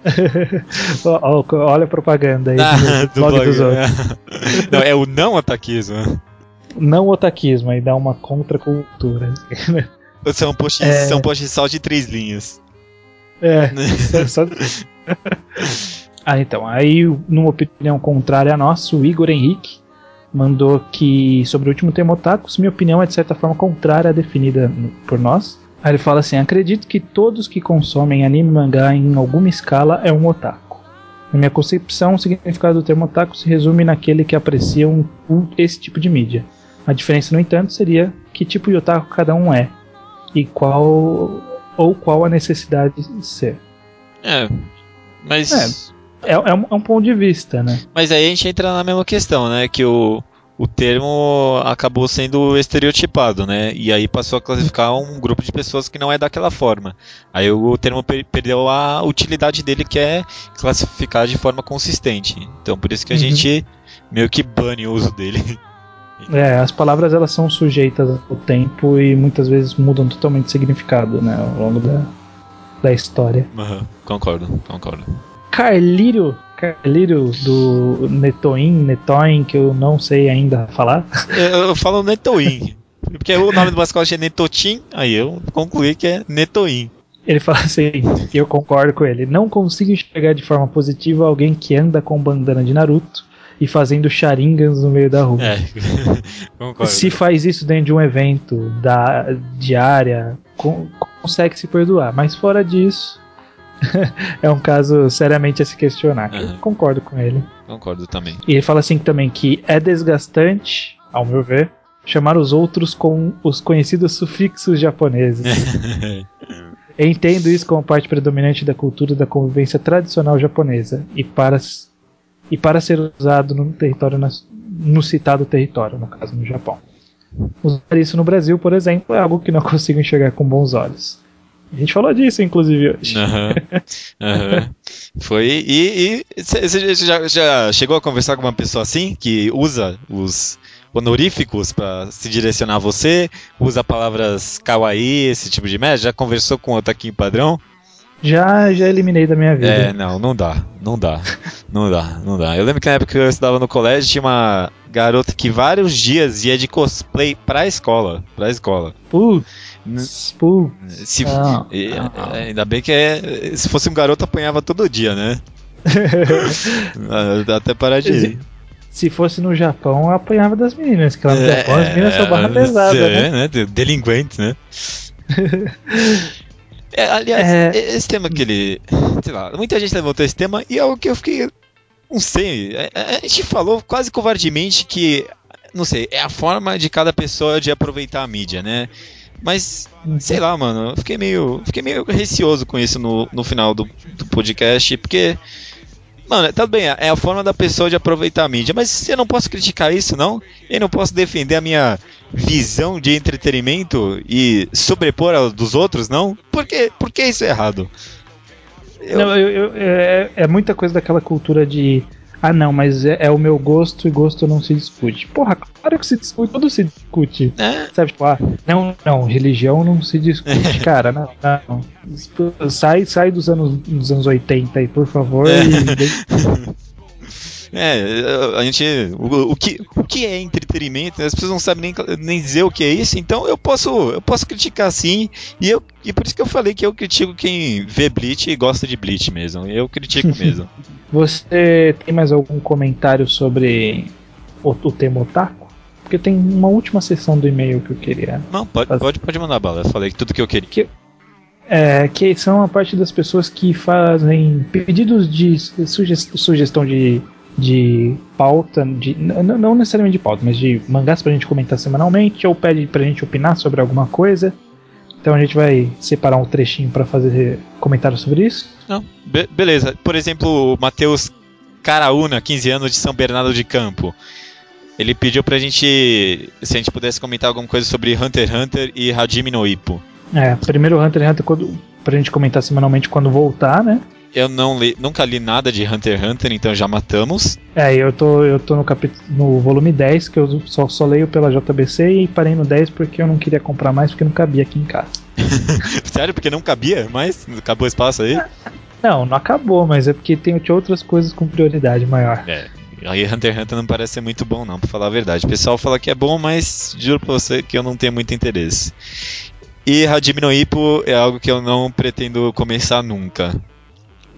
[laughs] Olha a propaganda aí Ah, do [laughs] blog dos outros. [laughs] Não, é o não otakismo. Não otakismo, aí dá uma contracultura. São posts, É. são posts só de três linhas. É, só- Ah, então, aí, numa opinião contrária a nossa, o Igor Henrique mandou que, sobre o último tema otakus, minha opinião é de certa forma contrária à definida por nós. Aí ele fala assim: acredito que todos que consomem anime e mangá em alguma escala é um otaku. Na minha concepção, o significado do termo otaku se resume naquele que aprecia um- um- esse tipo de mídia. A diferença, no entanto, seria que tipo de otaku cada um é e qual ou qual a necessidade de ser. É, mas. É, é um, é um ponto de vista, né? Mas aí a gente entra na mesma questão, né? Que o, o termo acabou sendo estereotipado, né? E aí passou a classificar um grupo de pessoas que não é daquela forma. Aí o termo per- perdeu a utilidade dele, que é classificar de forma consistente. Então por isso que a Uhum. gente meio que bane o uso dele. É, as palavras elas são sujeitas ao tempo e muitas vezes mudam totalmente de significado, né, ao longo da, da história. Aham, concordo, concordo. Carlírio, Trocadilho do Netoin, Netoin, que eu não sei ainda falar. Eu, eu falo Netoin. Porque o nome do mascote é Netotin, aí eu concluí que é Netoin. Ele fala assim, e eu concordo com ele. Não consigo enxergar de forma positiva alguém que anda com bandana de Naruto e fazendo sharingans no meio da rua. É, [laughs] concordo. Se faz isso dentro de um evento da diária, con consegue se perdoar. Mas fora disso, [laughs] é um caso seriamente a se questionar. Uhum. concordo com ele. Concordo também. E ele fala assim também que é desgastante, ao meu ver, chamar os outros com os conhecidos sufixos japoneses. [laughs] Entendo isso como parte predominante da cultura da convivência tradicional japonesa e para, e para ser usado no território no citado território, no caso no Japão. Usar isso no Brasil, por exemplo, é algo que não [laughs] consigo enxergar com bons olhos. A gente falou disso, inclusive, hoje. Aham. [laughs] Aham. Foi. E você já, já chegou a conversar com uma pessoa assim, que usa os honoríficos para se direcionar a você, usa palavras kawaii, esse tipo de merda? Já conversou com o Otaquinho padrão? Já, já eliminei da minha vida. É, não, não dá, não dá, não dá, não dá. Eu lembro que na época que eu estudava no colégio tinha uma garota que vários dias ia de cosplay pra escola, pra escola. Putz, putz. Se, Não, e- não. é, ainda bem que é, se fosse um garoto apanhava todo dia, né? [laughs] Ah, Dá até parar de ir. Se fosse no Japão, eu apanhava das meninas, que lá no Japão as meninas são barra é, pesada, é, né? de- Delinquente, né? [laughs] É, aliás, É. esse tema que ele. Sei lá, muita gente levantou esse tema e é algo que eu fiquei. Não sei. é- é- A gente falou quase covardemente que. Não sei, é a forma de cada pessoa de aproveitar a mídia, né? Mas, sei lá, mano, eu fiquei meio, fiquei meio receoso com isso no, no final do, do podcast, porque, mano, tá bem, é a forma da pessoa de aproveitar a mídia, mas eu não posso criticar isso, não? Eu não posso defender a minha visão de entretenimento e sobrepor a dos outros, não? Por que, por que isso é errado? Eu- Não, eu- eu- é, é muita coisa daquela cultura de. Ah, não, mas é, é o meu gosto e gosto não se discute. Porra, claro que se discute, tudo se discute. É, Sabe, tipo, ah, não, não, religião não se discute, [laughs] cara, não, não. Sai, sai dos anos, dos anos 80 aí, por favor. É. e- [laughs] É, a gente. O, o que, o que é entretenimento? As pessoas não sabem nem, nem dizer o que é isso, então eu posso, eu posso criticar sim. E, eu, e por isso que eu falei que eu critico quem vê Bleach e gosta de Bleach mesmo. Eu critico [laughs] mesmo. Você tem mais algum comentário sobre o, o tema otaku? Porque tem uma última sessão do e-mail que eu queria. Não, pode, pode, pode mandar bala. Eu falei tudo que eu queria. É, que são a parte das pessoas que fazem pedidos de suge- sugestão de, de pauta, de, não necessariamente de pauta, mas de mangás pra gente comentar semanalmente, ou pede pra gente opinar sobre alguma coisa. Então a gente vai separar um trechinho pra fazer comentário sobre isso. Não, be- beleza. Por exemplo, o Matheus Caraúna, 15 anos de São Bernardo de Campo. Ele pediu pra gente. Se a gente pudesse comentar alguma coisa sobre Hunter x Hunter e Hajime no Ippo. É, primeiro Hunter x Hunter quando, pra gente comentar semanalmente quando voltar, né? Eu não li, nunca li nada de Hunter x Hunter, então já matamos. É, eu tô, eu tô no, capítulo, no volume 10, que eu só, só leio pela JBC e parei no 10 porque eu não queria comprar mais porque não cabia aqui em casa. [laughs] Sério, porque não cabia mais? Acabou o espaço aí? Não, não acabou, mas é porque tem outras coisas com prioridade maior. É. Aí Hunter x Hunter não parece ser muito bom, não, pra falar a verdade. O pessoal fala que é bom, mas juro pra você que eu não tenho muito interesse. E Hajime no Ippo é algo que eu não pretendo começar nunca.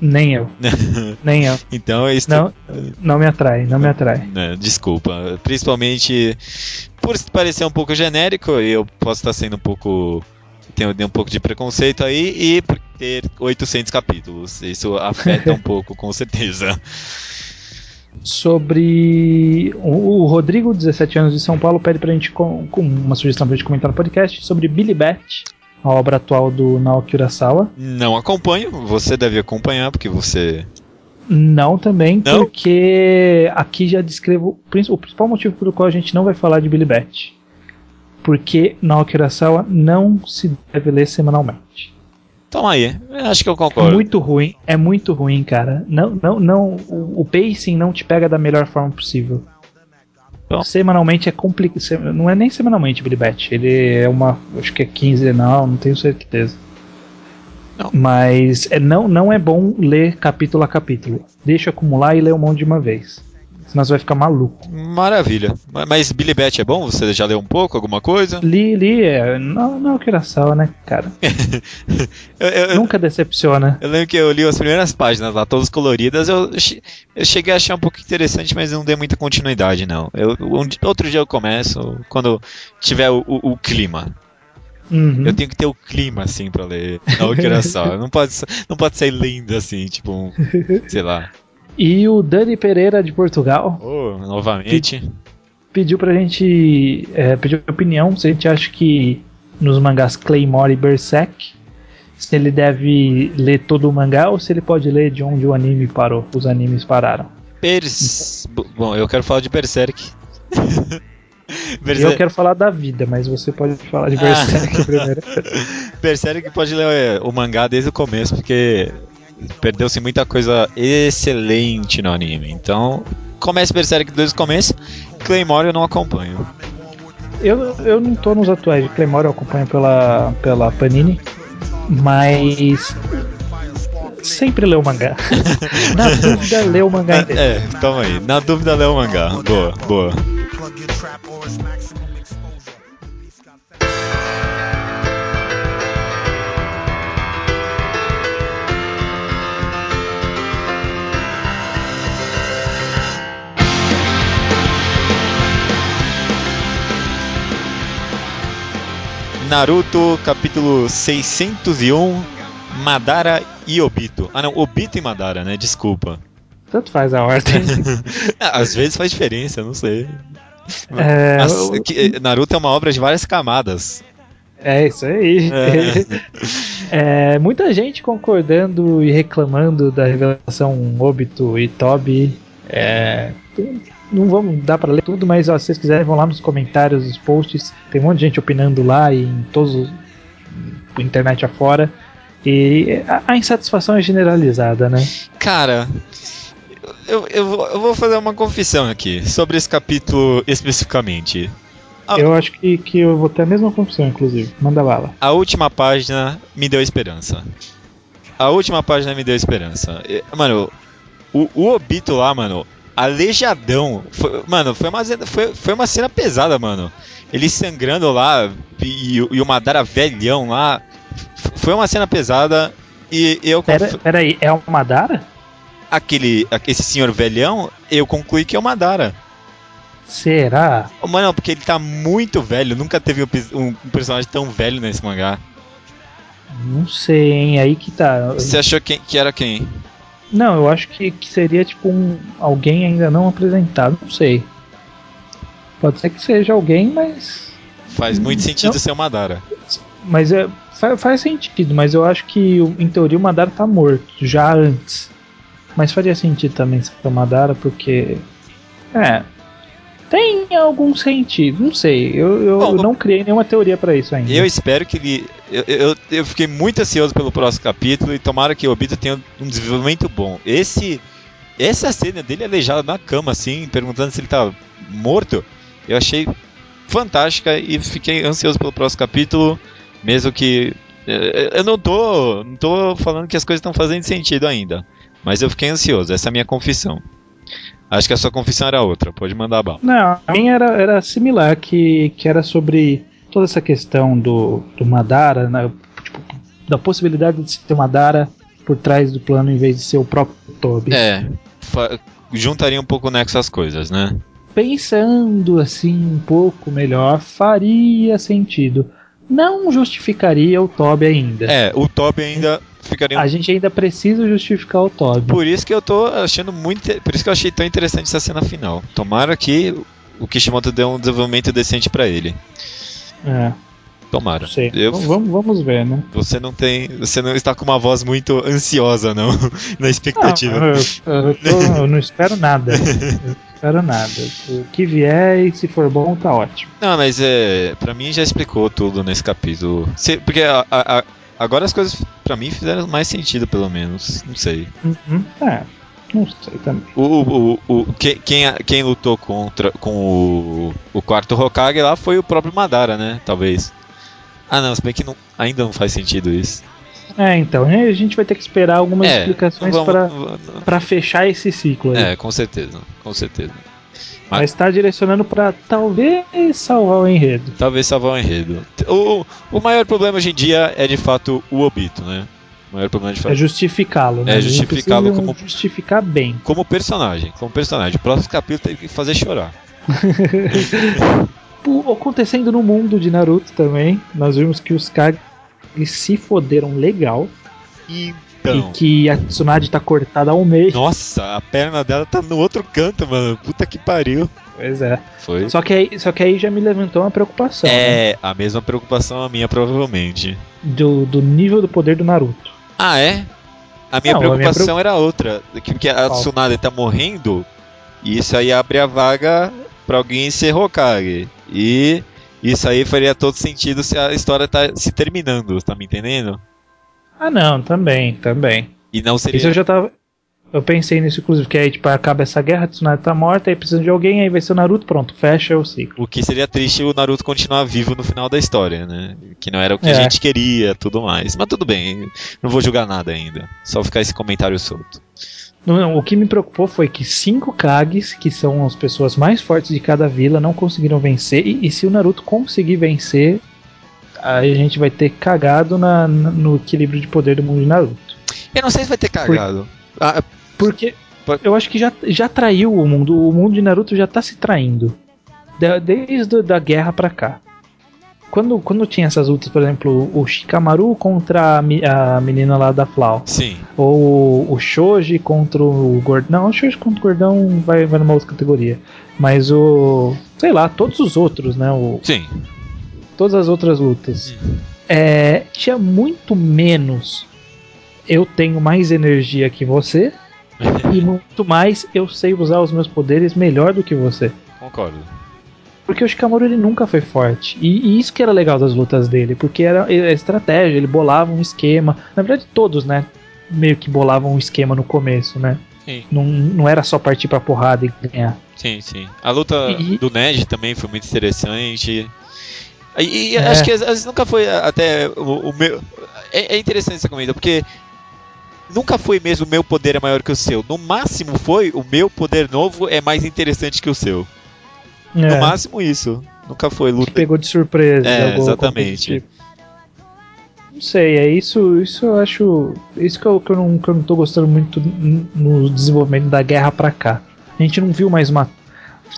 Nem eu, [laughs] nem eu. então isso. Não, não me atrai, não me atrai. desculpa. Principalmente por parecer um pouco genérico, e eu posso estar sendo um pouco. Tenho um pouco de preconceito aí, e por ter 800 capítulos. Isso afeta um [laughs] pouco, com certeza. Sobre. O, o Rodrigo, 17 anos de São Paulo, pede pra gente com, com uma sugestão pra gente comentar no podcast sobre Billy Bat, a obra atual do Naoki Urasawa. Não acompanho, você deve acompanhar, porque você. Não também, Não? porque aqui já descrevo o prin- o principal motivo pelo qual a gente não vai falar de Billy Bat. Porque Naoki Urasawa não se deve ler semanalmente. Toma aí, acho que eu É concordo. muito ruim, é muito ruim, cara. Não, não, não, o, o pacing não te pega da melhor forma possível. Bom. Semanalmente é complicado. Não é nem semanalmente, Billy Bat. Ele é uma. Acho que é quinzenal, não tenho certeza. Não. Mas é, não, não é bom ler capítulo a capítulo. Deixa acumular e lê um monte de uma vez. Senão você vai ficar maluco. Maravilha. Mas Billy Bat é bom? Você já leu um pouco, alguma coisa? Li, li. É, não, não que era sal, né, cara? [laughs] eu, eu, Nunca decepciona. Eu lembro que eu li as primeiras páginas lá, todas coloridas. Eu, eu cheguei a achar um pouco interessante, mas não dei muita continuidade, não. Eu, um, outro dia eu começo, quando tiver o, o, o clima. Uhum. Eu tenho que ter o clima, assim, pra ler. Não que era só. [laughs] Não pode, não pode ser lindo, assim, tipo, um, sei lá. E o Dani Pereira de Portugal. Oh, novamente. Pediu pra gente. É, pediu opinião se a gente acha que nos mangás Claymore e Berserk. Se ele deve ler todo o mangá ou se ele pode ler de onde o anime parou. Os animes pararam. Pers... Bom, eu quero falar de Berserk. Berserk. [laughs] Eu quero falar da vida, mas você pode falar de Berserk ah. primeiro. [laughs] Berserk pode ler o mangá desde o começo, porque perdeu-se muita coisa excelente no anime. Então, comece Berserk desde o começo. Claymore eu não acompanho. Eu, eu não tô nos atuais de Claymore, eu acompanho pela, pela Panini. Mas sempre lê o mangá. [laughs] Na dúvida, lê o mangá. É, toma aí. Na dúvida, lê o mangá. Boa, boa. Naruto, capítulo 601, Madara e Obito. Ah não, Obito e Madara, né? Desculpa. Tanto faz a ordem. Ah, [laughs] às vezes faz diferença, não sei. É, As, que, Naruto é uma obra de várias camadas. É isso aí. É. [laughs] é, muita gente concordando e reclamando da revelação Obito e Tobi. É, não vamos dar para ler tudo, mas ó, se vocês quiserem, vão lá nos comentários dos posts. Tem um monte de gente opinando lá e em todos os internet afora. E a, a insatisfação é generalizada, né? Cara, eu, eu, eu, vou fazer uma confissão aqui sobre esse capítulo especificamente. A... Eu acho que, que eu vou ter a mesma confissão, inclusive. Manda bala. A última página me deu esperança. A última página me deu esperança. Mano, o, o Obito lá, mano, Aleijadão. Foi, mano, foi uma, foi, foi uma cena pesada, mano. Ele sangrando lá e, e o Madara velhão lá. Foi uma cena pesada e eu. Pera, pera aí, é o Madara? Aquele, esse senhor velhão, eu concluí que é o Madara. Será? Mano, porque ele tá muito velho. Nunca teve um, um, personagem tão velho nesse mangá. Não sei, hein? Aí que tá. Você achou que, que era quem? Não, eu acho que, que seria tipo um alguém ainda não apresentado, não sei. Pode ser que seja alguém, mas. Faz muito sentido não, ser o Madara. Mas é, faz, faz, sentido, mas eu acho que em teoria o Madara tá morto já antes. Mas faria sentido também ser o Madara, porque. É, tem algum sentido, não sei. Eu, eu Bom, não criei nenhuma teoria para isso ainda. Eu espero que ele. Eu, eu, fiquei muito ansioso pelo próximo capítulo e tomara que o Obito tenha um desenvolvimento bom. Esse. Essa cena dele aleijado na cama, assim, perguntando se ele tá morto, eu achei fantástica e fiquei ansioso pelo próximo capítulo, mesmo que. Eu não tô, não tô falando que as coisas estão fazendo sentido ainda, mas eu fiquei ansioso, essa é a minha confissão. Acho que a sua confissão era outra, pode mandar a bala. Não, a minha era, era similar, que, que era sobre toda essa questão do, do Madara, né, tipo, da possibilidade de ser Madara por trás do plano em vez de ser o próprio Toby. É, juntaria um pouco nessas coisas, né? Pensando assim um pouco melhor, faria sentido. Não justificaria o Toby ainda. É, o Toby ainda ficaria. A gente ainda precisa justificar o Toby. Por isso que eu tô achando muito. Por isso que eu achei tão interessante essa cena final. Tomara que o Kishimoto dê um desenvolvimento decente para ele. É. Tomara. Sei. Eu, vamos, vamos ver, né? Você não tem. Você não está com uma voz muito ansiosa, não, [laughs] na expectativa. Não, eu, eu, tô, [laughs] eu não espero nada. Eu espero nada. O que vier e se for bom, tá ótimo. Não, mas é. Pra mim já explicou tudo nesse capítulo. Se, porque a, a, Agora as coisas para mim fizeram mais sentido, pelo menos. Não sei. Uhum. É. Não sei também. O, o, o, quem, quem, lutou contra com o, o quarto Hokage lá foi o próprio Madara, né? Talvez. Ah não, se bem que não, ainda não faz sentido isso. É, então, a gente vai ter que esperar algumas É, explicações pra fechar esse ciclo aí. É, com certeza, com certeza. Mas tá direcionando pra talvez salvar o enredo. Talvez salvar o enredo. O, o maior problema hoje em dia é de fato o Obito, né? O maior problema de fato. É justificá-lo, né? É justificá-lo como- Justificar bem. Como personagem, como personagem. O próximo capítulo tem que fazer chorar. [laughs] Acontecendo no mundo de Naruto também, nós vimos que os Kage se foderam legal Então. e que a Tsunade tá cortada ao meio. Nossa, a perna dela tá no outro canto, mano. Puta que pariu. Pois é. Foi. Só que, aí, só que aí já me levantou uma preocupação né? É, a mesma preocupação a minha, provavelmente. do, do nível do poder do Naruto. Ah, é? A minha Não, a minha preocupação era outra. Que, que a? Tsunade tá morrendo e isso aí abre a vaga pra alguém ser Hokage. E isso aí faria todo sentido se a história tá se terminando, tá me entendendo? Ah, não, também, também. E não seria. Isso eu já tava. Eu pensei nisso, inclusive, que aí, tipo, acaba essa guerra, a Tsunade tá morta, aí precisa de alguém, aí vai ser o Naruto, pronto, fecha o ciclo. O que seria triste o Naruto continuar vivo no final da história, né? Que não era o que a É. gente queria, tudo mais. Mas tudo bem, não vou julgar nada ainda. Só ficar esse comentário solto. Não, não, o que me preocupou foi que cinco Kages, que são as pessoas mais fortes de cada vila, não conseguiram vencer. E, e se o Naruto conseguir vencer, aí a gente vai ter cagado na- no equilíbrio de poder do mundo de Naruto. Eu não sei se vai ter cagado. Ah, Porque eu acho que já, já traiu o mundo. O mundo de Naruto já tá se traindo. Desde da guerra pra cá. Quando, quando tinha essas lutas, por exemplo, o Shikamaru contra a, menina lá da Flau. sim. Ou o Shoji contra o Gordão. Não, o Shoji contra o Gordão vai, vai numa outra categoria. Mas o. Sei lá, todos os outros, né? O, Sim. todas as outras lutas. É, tinha muito menos. Eu tenho mais energia que você. E muito mais eu sei usar os meus poderes melhor do que você. Concordo. Porque o Shikamaru ele nunca foi forte. E, e isso que era legal das lutas dele, porque era, era estratégia, ele bolava um esquema. Na verdade, todos, né? Meio que bolavam um esquema no começo, né? Sim. Não, não era só partir pra porrada e ganhar. Sim, sim. A luta E- do Ned também foi muito interessante. E, e É. acho que às vezes nunca foi até o, o meu. É, é interessante essa comida, porque nunca foi mesmo o meu poder é maior que o seu. No máximo foi o meu poder novo é mais interessante que o seu. No É, máximo isso. Nunca foi te luta. pegou de surpresa. É, exatamente. Não sei, é isso, isso eu acho. Isso que eu, que eu, não, que eu não tô gostando muito no desenvolvimento da guerra pra cá. A gente não viu mais uma.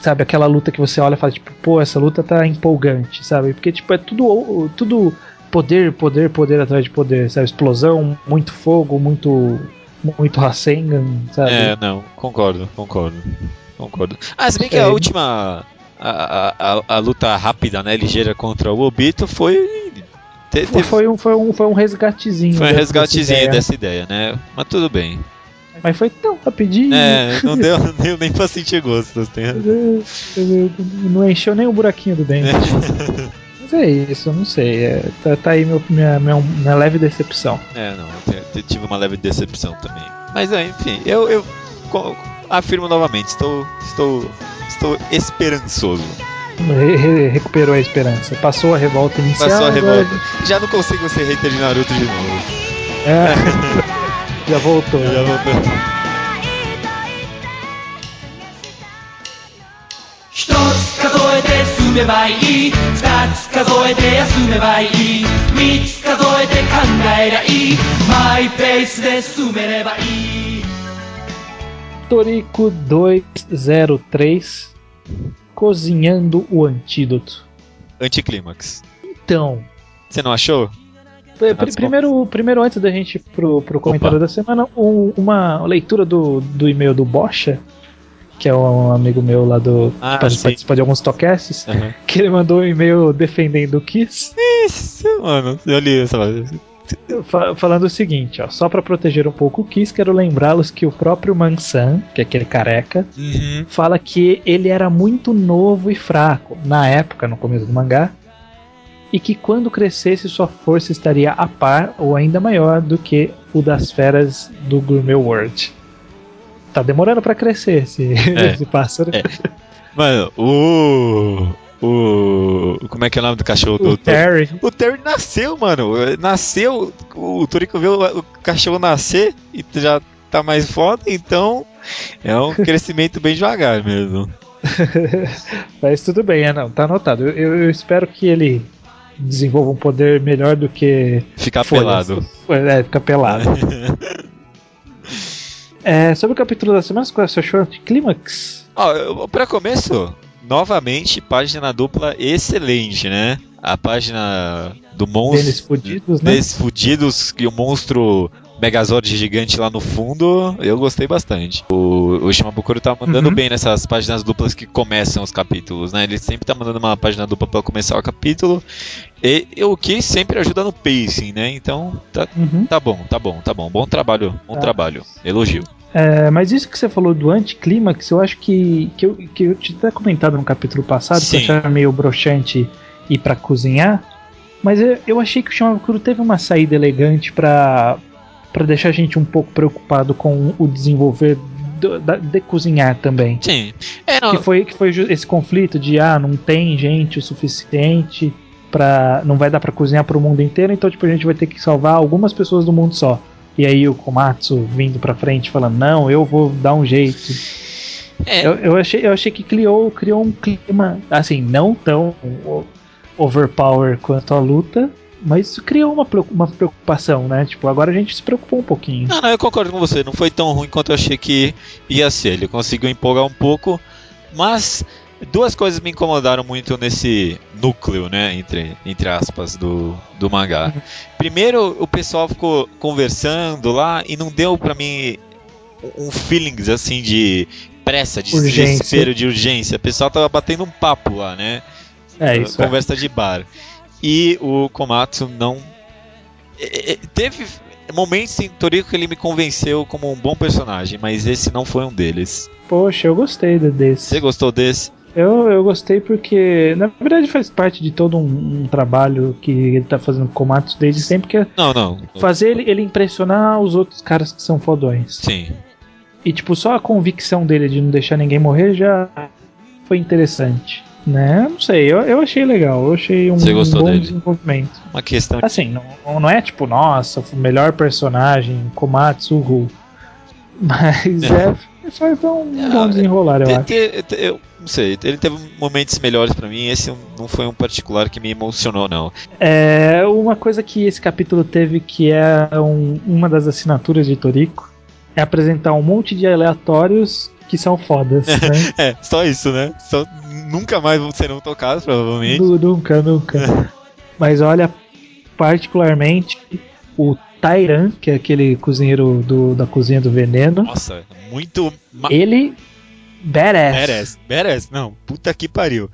Sabe, aquela luta que você olha e fala, tipo, pô, essa luta tá empolgante, sabe? Porque, tipo, é tudo, tudo poder, poder, poder atrás de poder, sabe? Explosão, muito fogo, muito. Muito Rasengan, sabe? É, não, concordo, concordo. Concordo. Ah, se bem que É. a última. A, a, a, luta rápida, né, ligeira contra o Obito foi. te- Foi, teve- foi um, foi, um, foi um resgatezinho. Foi um resgatezinho dessa ideia. dessa ideia, né? Mas tudo bem. Mas foi tão rapidinho. É, não deu, [laughs] não deu nem pra sentir gosto. Tem... Não encheu nem o buraquinho do dente. [laughs] Mas é isso, eu não sei. É, tá, tá, aí meu, minha, minha, minha, leve decepção. É, não, eu, tive uma leve decepção também. Mas é, enfim, eu, eu afirmo novamente, estou, estou, estou esperançoso. Re -re Recuperou a esperança. Passou a revolta inicial. Passou a revolta. Agora... Já não consigo ser hater de Naruto de novo. É. [laughs] já voltou. Já voltou. Estou めばいい二つ数えて休めばいい三つ数えて考えりゃいいマイペースで進めればいい Torico 203 Cozinhando o antídoto. Anticlímax. Então, Você não achou? Pr- Nas Primeiro, primeiro, antes da gente ir pro, pro comentário Opa. da semana, um- uma leitura do, do e-mail do Bocha, que é um amigo meu lá do. Ah, que participa de alguns tocasts, Aham. [laughs] que ele mandou um e-mail defendendo o Kiss, Isso, mano. Eu li essa. fa- falando o seguinte: ó, só pra proteger um pouco o Kiss, quero lembrá-los que o próprio Mansan, que é aquele careca, Uhum. fala que ele era muito novo e fraco na época, no começo do mangá, e que quando crescesse sua força estaria a par ou ainda maior do que o das feras do Gourmet World. Tá demorando pra crescer esse, É. [laughs] esse pássaro. É. Mano, o. o. Como é que é o nome do cachorro do O Terry. O Terry nasceu, mano. Nasceu. O Torico viu o cachorro nascer e já tá mais foda, então é um [laughs] crescimento bem devagar mesmo. [laughs] Mas tudo bem, é, não, tá anotado. Eu, eu espero que ele desenvolva um poder melhor do que. Ficar pelado. É, ficar pelado. É, sobre o capítulo da semana, qual é o seu de clímax? Ó, pra começo, novamente, página dupla excelente, né? A página do monstro. Deles fudidos, né? Desses fudidos e o monstro Megazord gigante lá no fundo, eu gostei bastante. O, o Shimabukuro tá mandando Uhum. bem nessas páginas duplas que começam os capítulos, né? Ele sempre tá mandando uma página dupla pra começar o capítulo. E, e o que sempre ajuda no pacing, né? Então, tá, Uhum. tá bom, tá bom, tá bom. Bom trabalho, bom Tá. trabalho. Elogio. É, mas isso que você falou do anticlímax, eu acho que, que, eu, que eu tinha até comentado no capítulo passado, que eu Sim. achava meio broxante ir pra cozinhar. Mas eu, eu achei que o Shimabukuro teve uma saída elegante pra, pra deixar a gente um pouco preocupado com o desenvolver do- da- de cozinhar também. Sim. É, não, Que foi, que foi esse conflito de ah, não tem gente o suficiente para não vai dar pra cozinhar pro mundo inteiro, então tipo a gente vai ter que salvar algumas pessoas do mundo só. E aí o Komatsu vindo pra frente falando: "Não, eu vou dar um jeito". é, Eu, eu achei, eu achei que criou, criou um clima assim, não tão o- overpower quanto a luta, mas isso criou uma, uma preocupação, né? Tipo, agora a gente se preocupou um pouquinho. Não, não, eu concordo com você. Não foi tão ruim quanto eu achei que ia ser. Ele conseguiu empolgar um pouco, mas duas coisas me incomodaram muito nesse núcleo, né, entre, entre aspas, do, do mangá. Primeiro, o pessoal ficou conversando lá e não deu pra mim um feelings assim de pressa, de Urgência. desespero, de urgência. O pessoal tava batendo um papo lá, né? É isso. é. conversa de bar. E o Komatsu não. Teve momentos em Toriko que ele me convenceu como um bom personagem, mas esse não foi um deles. Poxa, eu gostei de- desse. Você gostou desse? Eu, eu gostei porque, na verdade, faz parte de todo um, um trabalho que ele tá fazendo com o Komatsu desde sempre, que é Não, não. fazer ele, ele impressionar os outros caras que são fodões. Sim. E, tipo, só a convicção dele de não deixar ninguém morrer já foi interessante. Né? Não sei, eu, eu achei legal, eu achei um, Você gostou um bom dele? desenvolvimento. Uma questão. Assim, não, não é tipo, nossa, o melhor personagem, Komatsu, Ru. [laughs] Mas é, foi, foi um Ah, bom desenrolar, eu acho. eu não sei, ele teve momentos melhores pra mim. Esse não foi um particular que me emocionou, não. É uma coisa que esse capítulo teve que é um- uma das assinaturas de Toriko é apresentar um monte de aleatórios que são fodas, né? [laughs] É, só isso, né? Só, nunca mais serão tocados, provavelmente. Nu- nunca, nunca. [laughs] Mas olha, particularmente o Tairan, que é aquele cozinheiro do- da cozinha do veneno, Nossa, muito. Ma- ele badass. Merece, merece. Não, puta que pariu.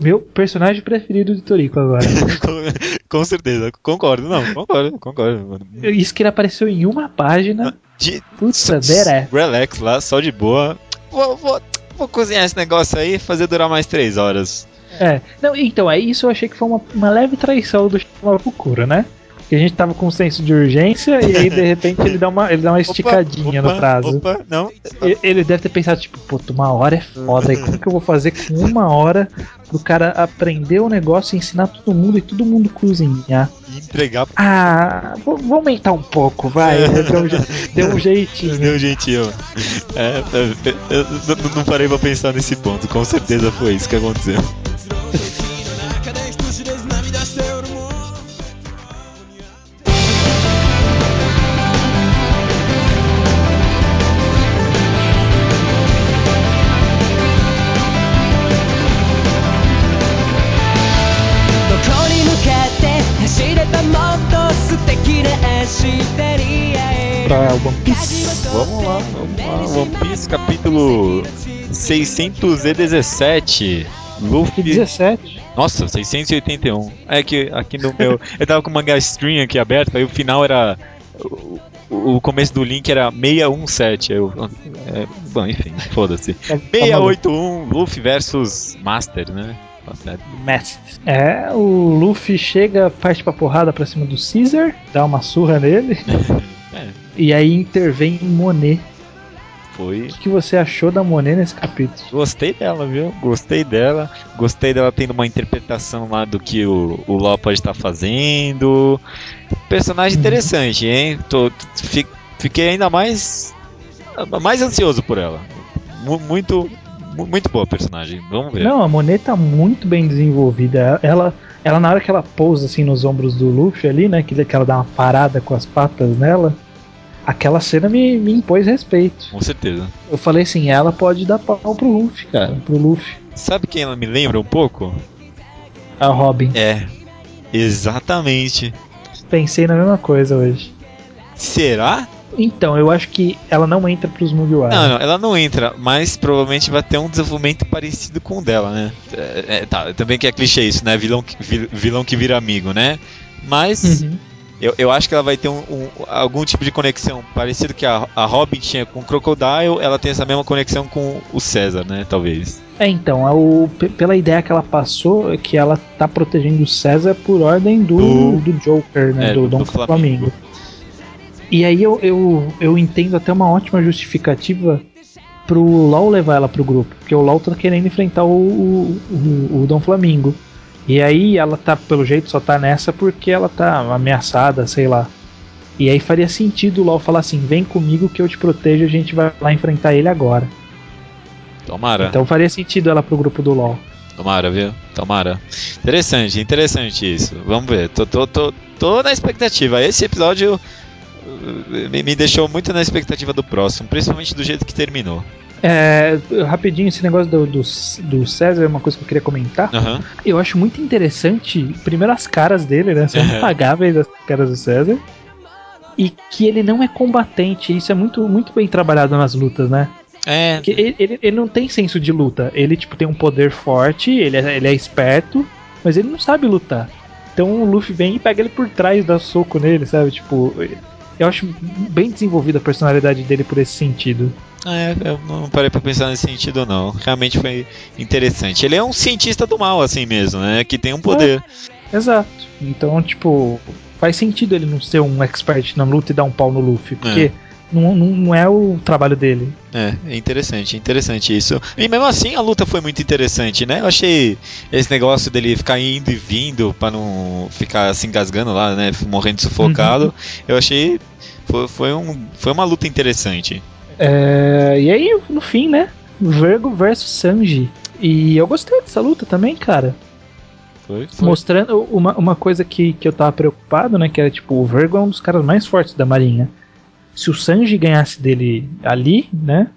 Meu personagem preferido de Toriko agora. [laughs] com, com certeza, concordo. Não, concordo, concordo. mano. Isso que ele apareceu em uma página. De, Puta, badass. relax lá, só de boa. Vou, vou, vou cozinhar esse negócio aí e fazer durar mais três horas. É, não, então, é isso eu achei que foi uma, uma leve traição do Shimabukuro, né? Porque a gente tava com um senso de urgência e aí de repente ele dá uma, ele dá uma esticadinha Opa, no prazo. Opa, não. E- Ele deve ter pensado, tipo, puta, uma hora é foda. E como que eu vou fazer com uma hora pro cara aprender o negócio e ensinar todo mundo e todo mundo cozinhar? Entregar Ah, vou, vou aumentar um pouco, vai. [laughs] Deu um, deu um jeitinho. Deu um jeitinho. É, é, eu, eu não- não parei pra pensar nesse ponto. Com certeza foi isso que aconteceu. [laughs] Pra One Piece. Vamos lá, vamos lá. One Piece capítulo 617. Luffy. 17. Nossa, 681. É que aqui no meu. [laughs] Eu tava com o manga stream aqui aberto, aí o final era. O, o começo do link era 617. Aí eu, é, bom, enfim, foda-se. Tá- tá 681 Luffy versus Master, né? Tá. Mestre. É, o Luffy chega, parte pra porrada pra cima do Caesar, dá uma surra nele, [laughs] É. e aí intervém Monet. Foi. O que você achou da Monet nesse capítulo? Gostei dela, viu? Gostei dela. Gostei dela tendo uma interpretação lá do que o, o pode estar fazendo. Personagem Uhum. interessante, hein? Tô, fi- fiquei ainda mais. mais ansioso por ela. Mu- muito. mu- Muito boa personagem. Vamos ver. Não, a Monet tá muito bem desenvolvida. Ela, ela na hora que ela pousa assim nos ombros do Luffy ali, né? Que, que ela dá uma parada com as patas nela. Aquela cena me, me impôs respeito. Com certeza. Eu falei assim, ela pode dar pau pro Luffy, cara. Pro Luffy. Sabe quem ela me lembra um pouco? A Robin. É. Exatamente. Pensei na mesma coisa hoje. Será? Então, eu acho que ela não entra pros Mugiwara. Não, não, ela não entra, mas provavelmente vai ter um desenvolvimento parecido com o dela, né? É, é, tá, também que é clichê isso, né? Vilão que, vil- vilão que vira amigo, né? Mas Uhum. Eu, eu acho que ela vai ter um, um- algum tipo de conexão parecido que a, a Robin tinha com o Crocodile, ela tem essa mesma conexão com o César, né? Talvez. É, então, é o, pe- pela ideia que ela passou, é que ela tá protegendo o César por ordem do, Do- do Joker, né? É, do, do- Dom. Flamingo. E aí eu, eu, eu entendo até uma ótima justificativa pro LOL levar ela pro grupo. Porque o LOL tá querendo enfrentar o, o, o, o Dom Flamingo. E aí ela tá, pelo jeito, só tá nessa porque ela tá ameaçada, sei lá. E aí faria sentido o LOL falar assim: vem comigo que eu te protejo, a gente vai lá enfrentar ele agora. Tomara, Então faria sentido ela pro grupo do LOL. tomara, viu? Tomara. Interessante, interessante isso. Vamos ver. Tô, tô, tô, tô na expectativa. Esse episódio uh, me, me deixou muito na expectativa do próximo, principalmente do jeito que terminou. É, rapidinho, esse negócio do, do, do César é uma coisa que eu queria comentar. Aham. Eu acho muito interessante, primeiro, as caras dele, né? São Uhum. impagáveis as caras do César. E que ele não é combatente. Isso é muito, muito bem trabalhado nas lutas, né? É, Porque ele, ele, ele não tem senso de luta. Ele, tipo, tem um poder forte, ele é, ele é esperto, mas ele não sabe lutar. Então o Luffy vem e pega ele por trás, dá soco nele, sabe? Tipo, eu acho bem desenvolvida a personalidade dele por esse sentido. É, eu não parei pra pensar nesse sentido, não. Realmente foi interessante. Ele é um cientista do mal, assim mesmo, né? Que tem um poder. Exato. Então, tipo, faz sentido ele não ser um expert na luta e dar um pau no Luffy, porque não, não, não é o trabalho dele. É, é interessante, interessante isso. E mesmo assim a luta foi muito interessante, né? Eu achei esse negócio dele ficar indo e vindo pra não ficar se engasgando lá, né? Morrendo sufocado. Eu achei. Foi, foi, um, foi uma luta interessante. É, e aí, no fim, né? Vergo versus Sanji. E eu gostei dessa luta também, cara. Foi, foi. Mostrando uma, uma coisa que, que eu tava preocupado, né? Que era tipo, o Vergo é um dos caras mais fortes da marinha. Se o Sanji ganhasse dele ali, né?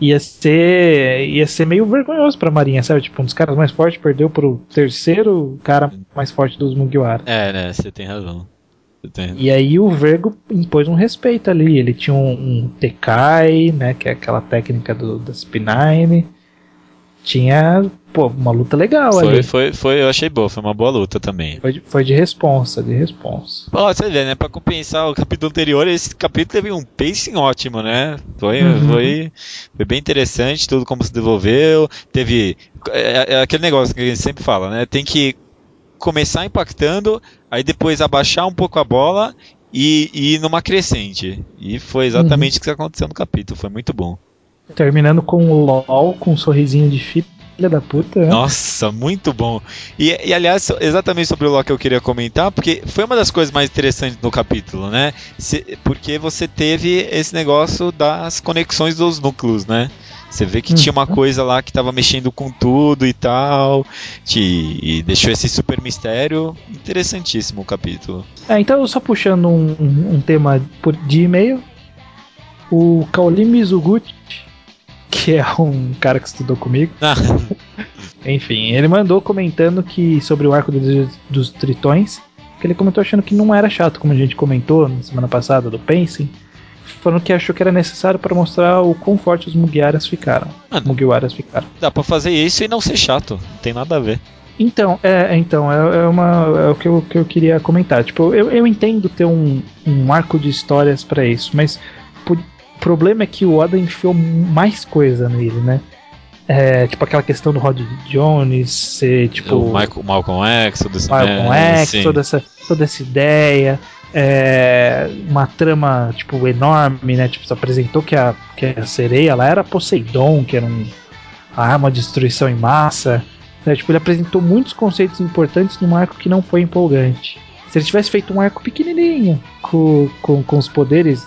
Ia ser, ia ser meio vergonhoso pra marinha, sabe? Tipo, um dos caras mais fortes perdeu pro terceiro cara mais forte dos Mugiwara. É, né? Você tem razão. Tem E aí o Vergo impôs um respeito ali. Ele tinha um, um Tekai, né? Que é aquela técnica do, da Spinine. Tinha, pô, uma luta legal Foi, ali. foi, foi, eu achei boa, foi uma boa luta também. Foi de, foi de responsa, de responsa. Ó, você vê, né? Pra compensar o capítulo anterior, esse capítulo teve um pacing ótimo, né? Foi, Uhum. foi, foi bem interessante, tudo como se desenvolveu. Teve. É, é aquele negócio que a gente sempre fala, né? Tem que começar impactando, aí depois abaixar um pouco a bola e, e ir numa crescente. E foi exatamente Uhum. o que aconteceu no capítulo, foi muito bom. Terminando com o LOL com um sorrisinho de filha da puta, né? Nossa, muito bom. E, e, aliás, exatamente sobre o LoL que eu queria comentar, porque foi uma das coisas mais interessantes no capítulo, né? Se- porque você teve esse negócio das conexões dos núcleos, né? Você vê que tinha uma Uhum. coisa lá que tava mexendo com tudo e tal. te- e deixou esse super mistério. Interessantíssimo o capítulo. É, então, só puxando um, um- tema de e-mail. O Kaolim Mizuguchi, que é um cara que estudou comigo, Ah, [laughs] Enfim, ele mandou comentando que sobre o arco dos, dos tritões, que ele comentou achando que não era chato, como a gente comentou na semana passada do Pensing, falando que achou que era necessário para mostrar o quão forte os Mugiwaras ficaram. Ah, Mugiwaras ficaram. dá pra fazer isso e não ser chato. Não tem nada a ver. Então, é, então, é, é uma, é o que eu, que eu queria comentar. Tipo, eu, eu entendo ter um, um arco de histórias para isso, mas o problema é que o Oda enfiou mais coisa nele, né? É, tipo aquela questão do Rod Jones ser tipo o Michael, Malcolm X, tudo isso Malcolm? X, toda essa, toda essa ideia. É, uma trama, tipo, enorme, né? Tipo, se apresentou que a, que a sereia lá era Poseidon, que era um, a arma de destruição em massa. Né? Tipo, ele apresentou muitos conceitos importantes num arco que não foi empolgante. Se ele tivesse feito um arco pequenininho, com, com, com os poderes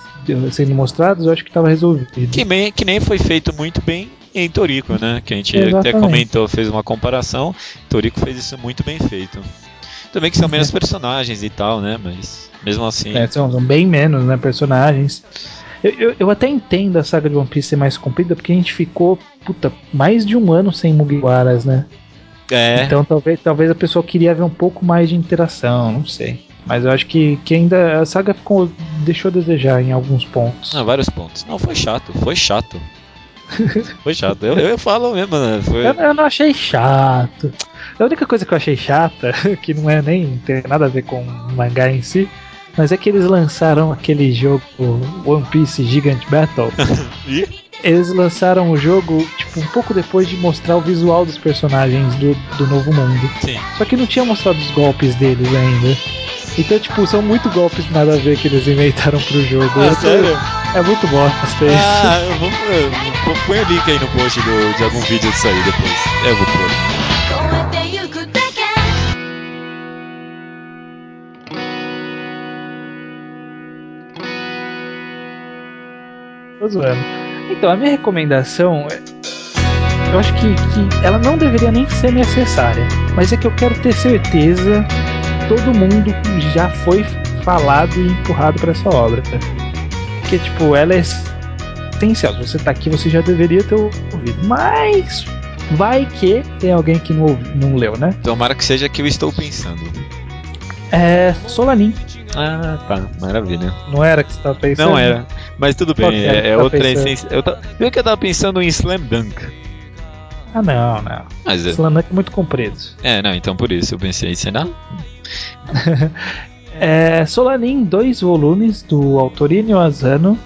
sendo mostrados, eu acho que estava resolvido. Que, nem, que nem foi feito muito bem em Toriko, né? Que a gente até Exatamente. comentou, fez uma comparação. Toriko fez isso muito bem feito. Também que são menos personagens e tal, né? Mas mesmo assim. É, são, são bem menos, né, personagens. Eu, eu, eu até entendo a saga de One Piece ser mais comprida, porque a gente ficou, puta, mais de um ano sem Mugiwaras, né? É, Então talvez, talvez a pessoa queria ver um pouco mais de interação, não sei. Mas eu acho que, que ainda a saga ficou, deixou a desejar em alguns pontos. Ah, vários pontos. Não, foi chato, foi chato. [laughs] foi chato. Eu, eu falo mesmo, né? Foi... Eu, eu não achei chato. A única coisa que eu achei chata, [laughs] que não é nem tem nada a ver com o mangá em si, mas é que eles lançaram aquele jogo One Piece Gigant Battle. Ih, [laughs] Eles lançaram o jogo tipo um pouco depois de mostrar o visual dos personagens do, do novo mundo. Sim. Só que não tinha mostrado os golpes deles ainda. Então, tipo, são muito golpes nada a ver que eles inventaram pro jogo. Ah, tô- sério? É muito bosta isso. Ah, eu vou, eu vou- põe o link aí no post do- de algum vídeo disso aí depois. Eu vou pôr. Tô zoando. Então, a minha recomendação Eu acho que, que ela não deveria nem ser necessária. Mas é que eu quero ter certeza todo mundo já foi falado e empurrado para essa obra. Tá? Porque, tipo, ela é essencial. Você tá aqui, você já deveria ter ouvido. Mas, Vai que tem alguém que não, não leu, né? Tomara que seja que eu estou pensando. É. Solanin. Ah, tá. Maravilha. Não era que você tava pensando? Não era. Mas tudo bem, é é, é tá outra pensando? essência. Eu ta... Viu que eu tava pensando em Slam Dunk. Ah, não, não. Mas é. Solanin é muito comprido. É, não, então por isso eu pensei, será? [laughs] É, Solanin, dois volumes do Autorino Asano.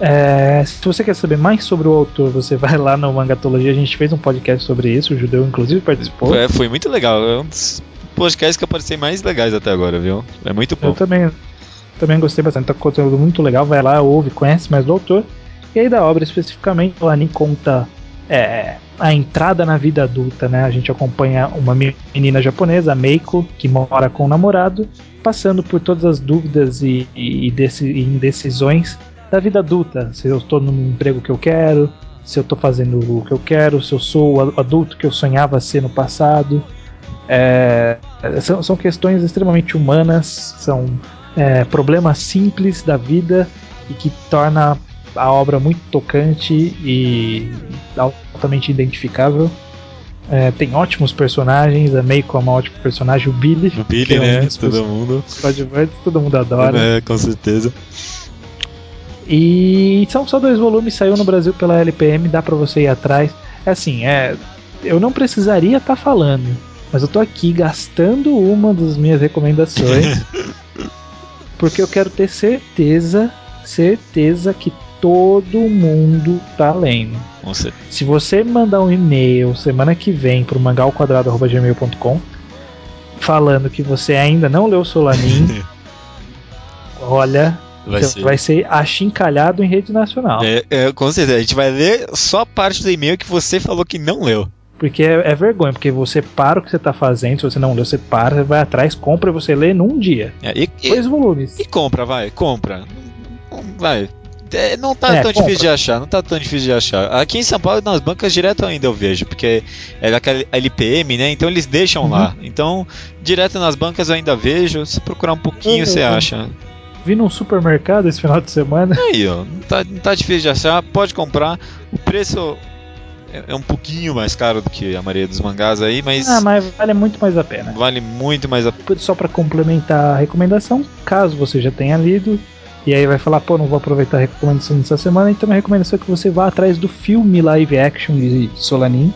É, se você quer saber mais sobre o autor, você vai lá no Mangatologia. A gente fez um podcast sobre isso, o Judeu inclusive participou. É, foi muito legal. É um dos podcasts que eu participei mais legais até agora, viu? É muito Eu bom. também, também gostei bastante. Tá com conteúdo muito legal. Vai lá, ouve, conhece mais do autor. E aí da obra especificamente, Solanin conta é, a entrada na vida adulta, né? A gente acompanha uma menina japonesa, a Meiko, que mora com o namorado, passando por todas as dúvidas e, e e indecisões da vida adulta. Se eu estou no emprego que eu quero, se eu estou fazendo o que eu quero, se eu sou o adulto que eu sonhava ser no passado. É, são, são questões extremamente humanas, são é, problemas simples da vida e que torna a obra muito tocante e altamente identificável. É, tem ótimos personagens, a Meiko é uma ótima personagem, o Billy, O Billy, é um né? Todo mundo. todo mundo adora. É, com certeza. E são só dois volumes, saiu no Brasil pela LPM, dá pra você ir atrás. É assim, é, eu não precisaria estar falando, mas eu tô aqui gastando uma das minhas recomendações, [laughs] porque eu quero ter certeza, certeza que todo mundo tá lendo. Certeza. Se você mandar um e-mail semana que vem pro mangalquadrado.gmail.com falando que você ainda não leu Solanin, [laughs] olha, Vai você ser. vai ser achincalhado em rede nacional. É, é, com certeza. A gente vai ler só a parte do e-mail que você falou que não leu. Porque é, é vergonha, porque você para o que você tá fazendo, se você não leu, você para, você vai atrás, compra e você lê num dia. É, e, Dois volumes. e compra, vai, compra. Vai. É, não tá É, tão compra. difícil de achar, não tá tão difícil de achar. Aqui em São Paulo, nas bancas direto ainda eu vejo, porque é daquela LPM, né? Então eles deixam Uhum. lá. Então, direto nas bancas eu ainda vejo. Se procurar um pouquinho, Uhum. você acha. Vi num supermercado esse final de semana. Aí, ó, não tá, não tá difícil de achar, pode comprar. O preço é, é um pouquinho mais caro do que a maioria dos mangás aí, mas Ah, mas vale muito mais a pena. vale muito mais a Só pra complementar a recomendação, caso você já tenha lido, e aí vai falar, pô, não vou aproveitar a recomendação dessa semana, então a recomendação é que você vá atrás do filme live action de Solanin,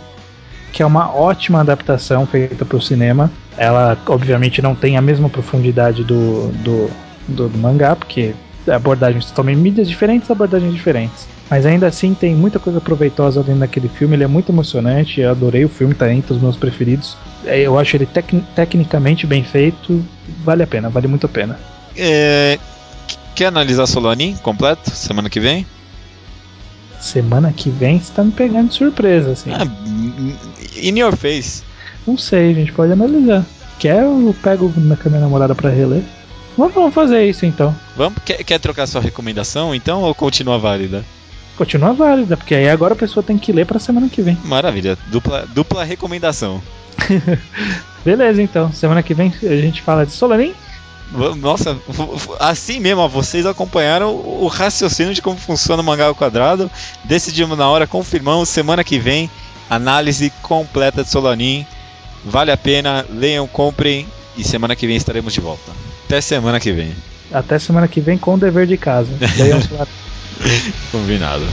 que é uma ótima adaptação feita para o cinema. Ela, obviamente, não tem a mesma profundidade do, do, do, do mangá, porque abordagens totalmente mídias diferentes, abordagens diferentes. Mas ainda assim tem muita coisa proveitosa dentro daquele filme, ele é muito emocionante, eu adorei o filme, tá entre os meus preferidos. É, Eu acho ele tec- tecnicamente bem feito, vale a pena, vale muito a pena. É, quer analisar Solanin completo semana que vem? Semana que vem você tá me pegando de surpresa, assim. Ah, in your face. Não sei, a gente pode analisar. Quer eu pego na minha namorada pra reler? Vamos, fazer isso então. Vamos, quer, quer trocar sua recomendação então ou continua válida? Continua válida, porque aí agora a pessoa tem que ler pra semana que vem. Maravilha, dupla, dupla recomendação. [laughs] Beleza, então. Semana que vem a gente fala de Solanin. Nossa, assim mesmo, ó, vocês acompanharam o raciocínio de como funciona o mangá ao quadrado. Decidimos na hora, confirmamos. Semana que vem, análise completa de Solanin. Vale a pena, leiam, comprem e semana que vem estaremos de volta. Até semana que vem. Até semana que vem com o dever de casa. [laughs] Combinado.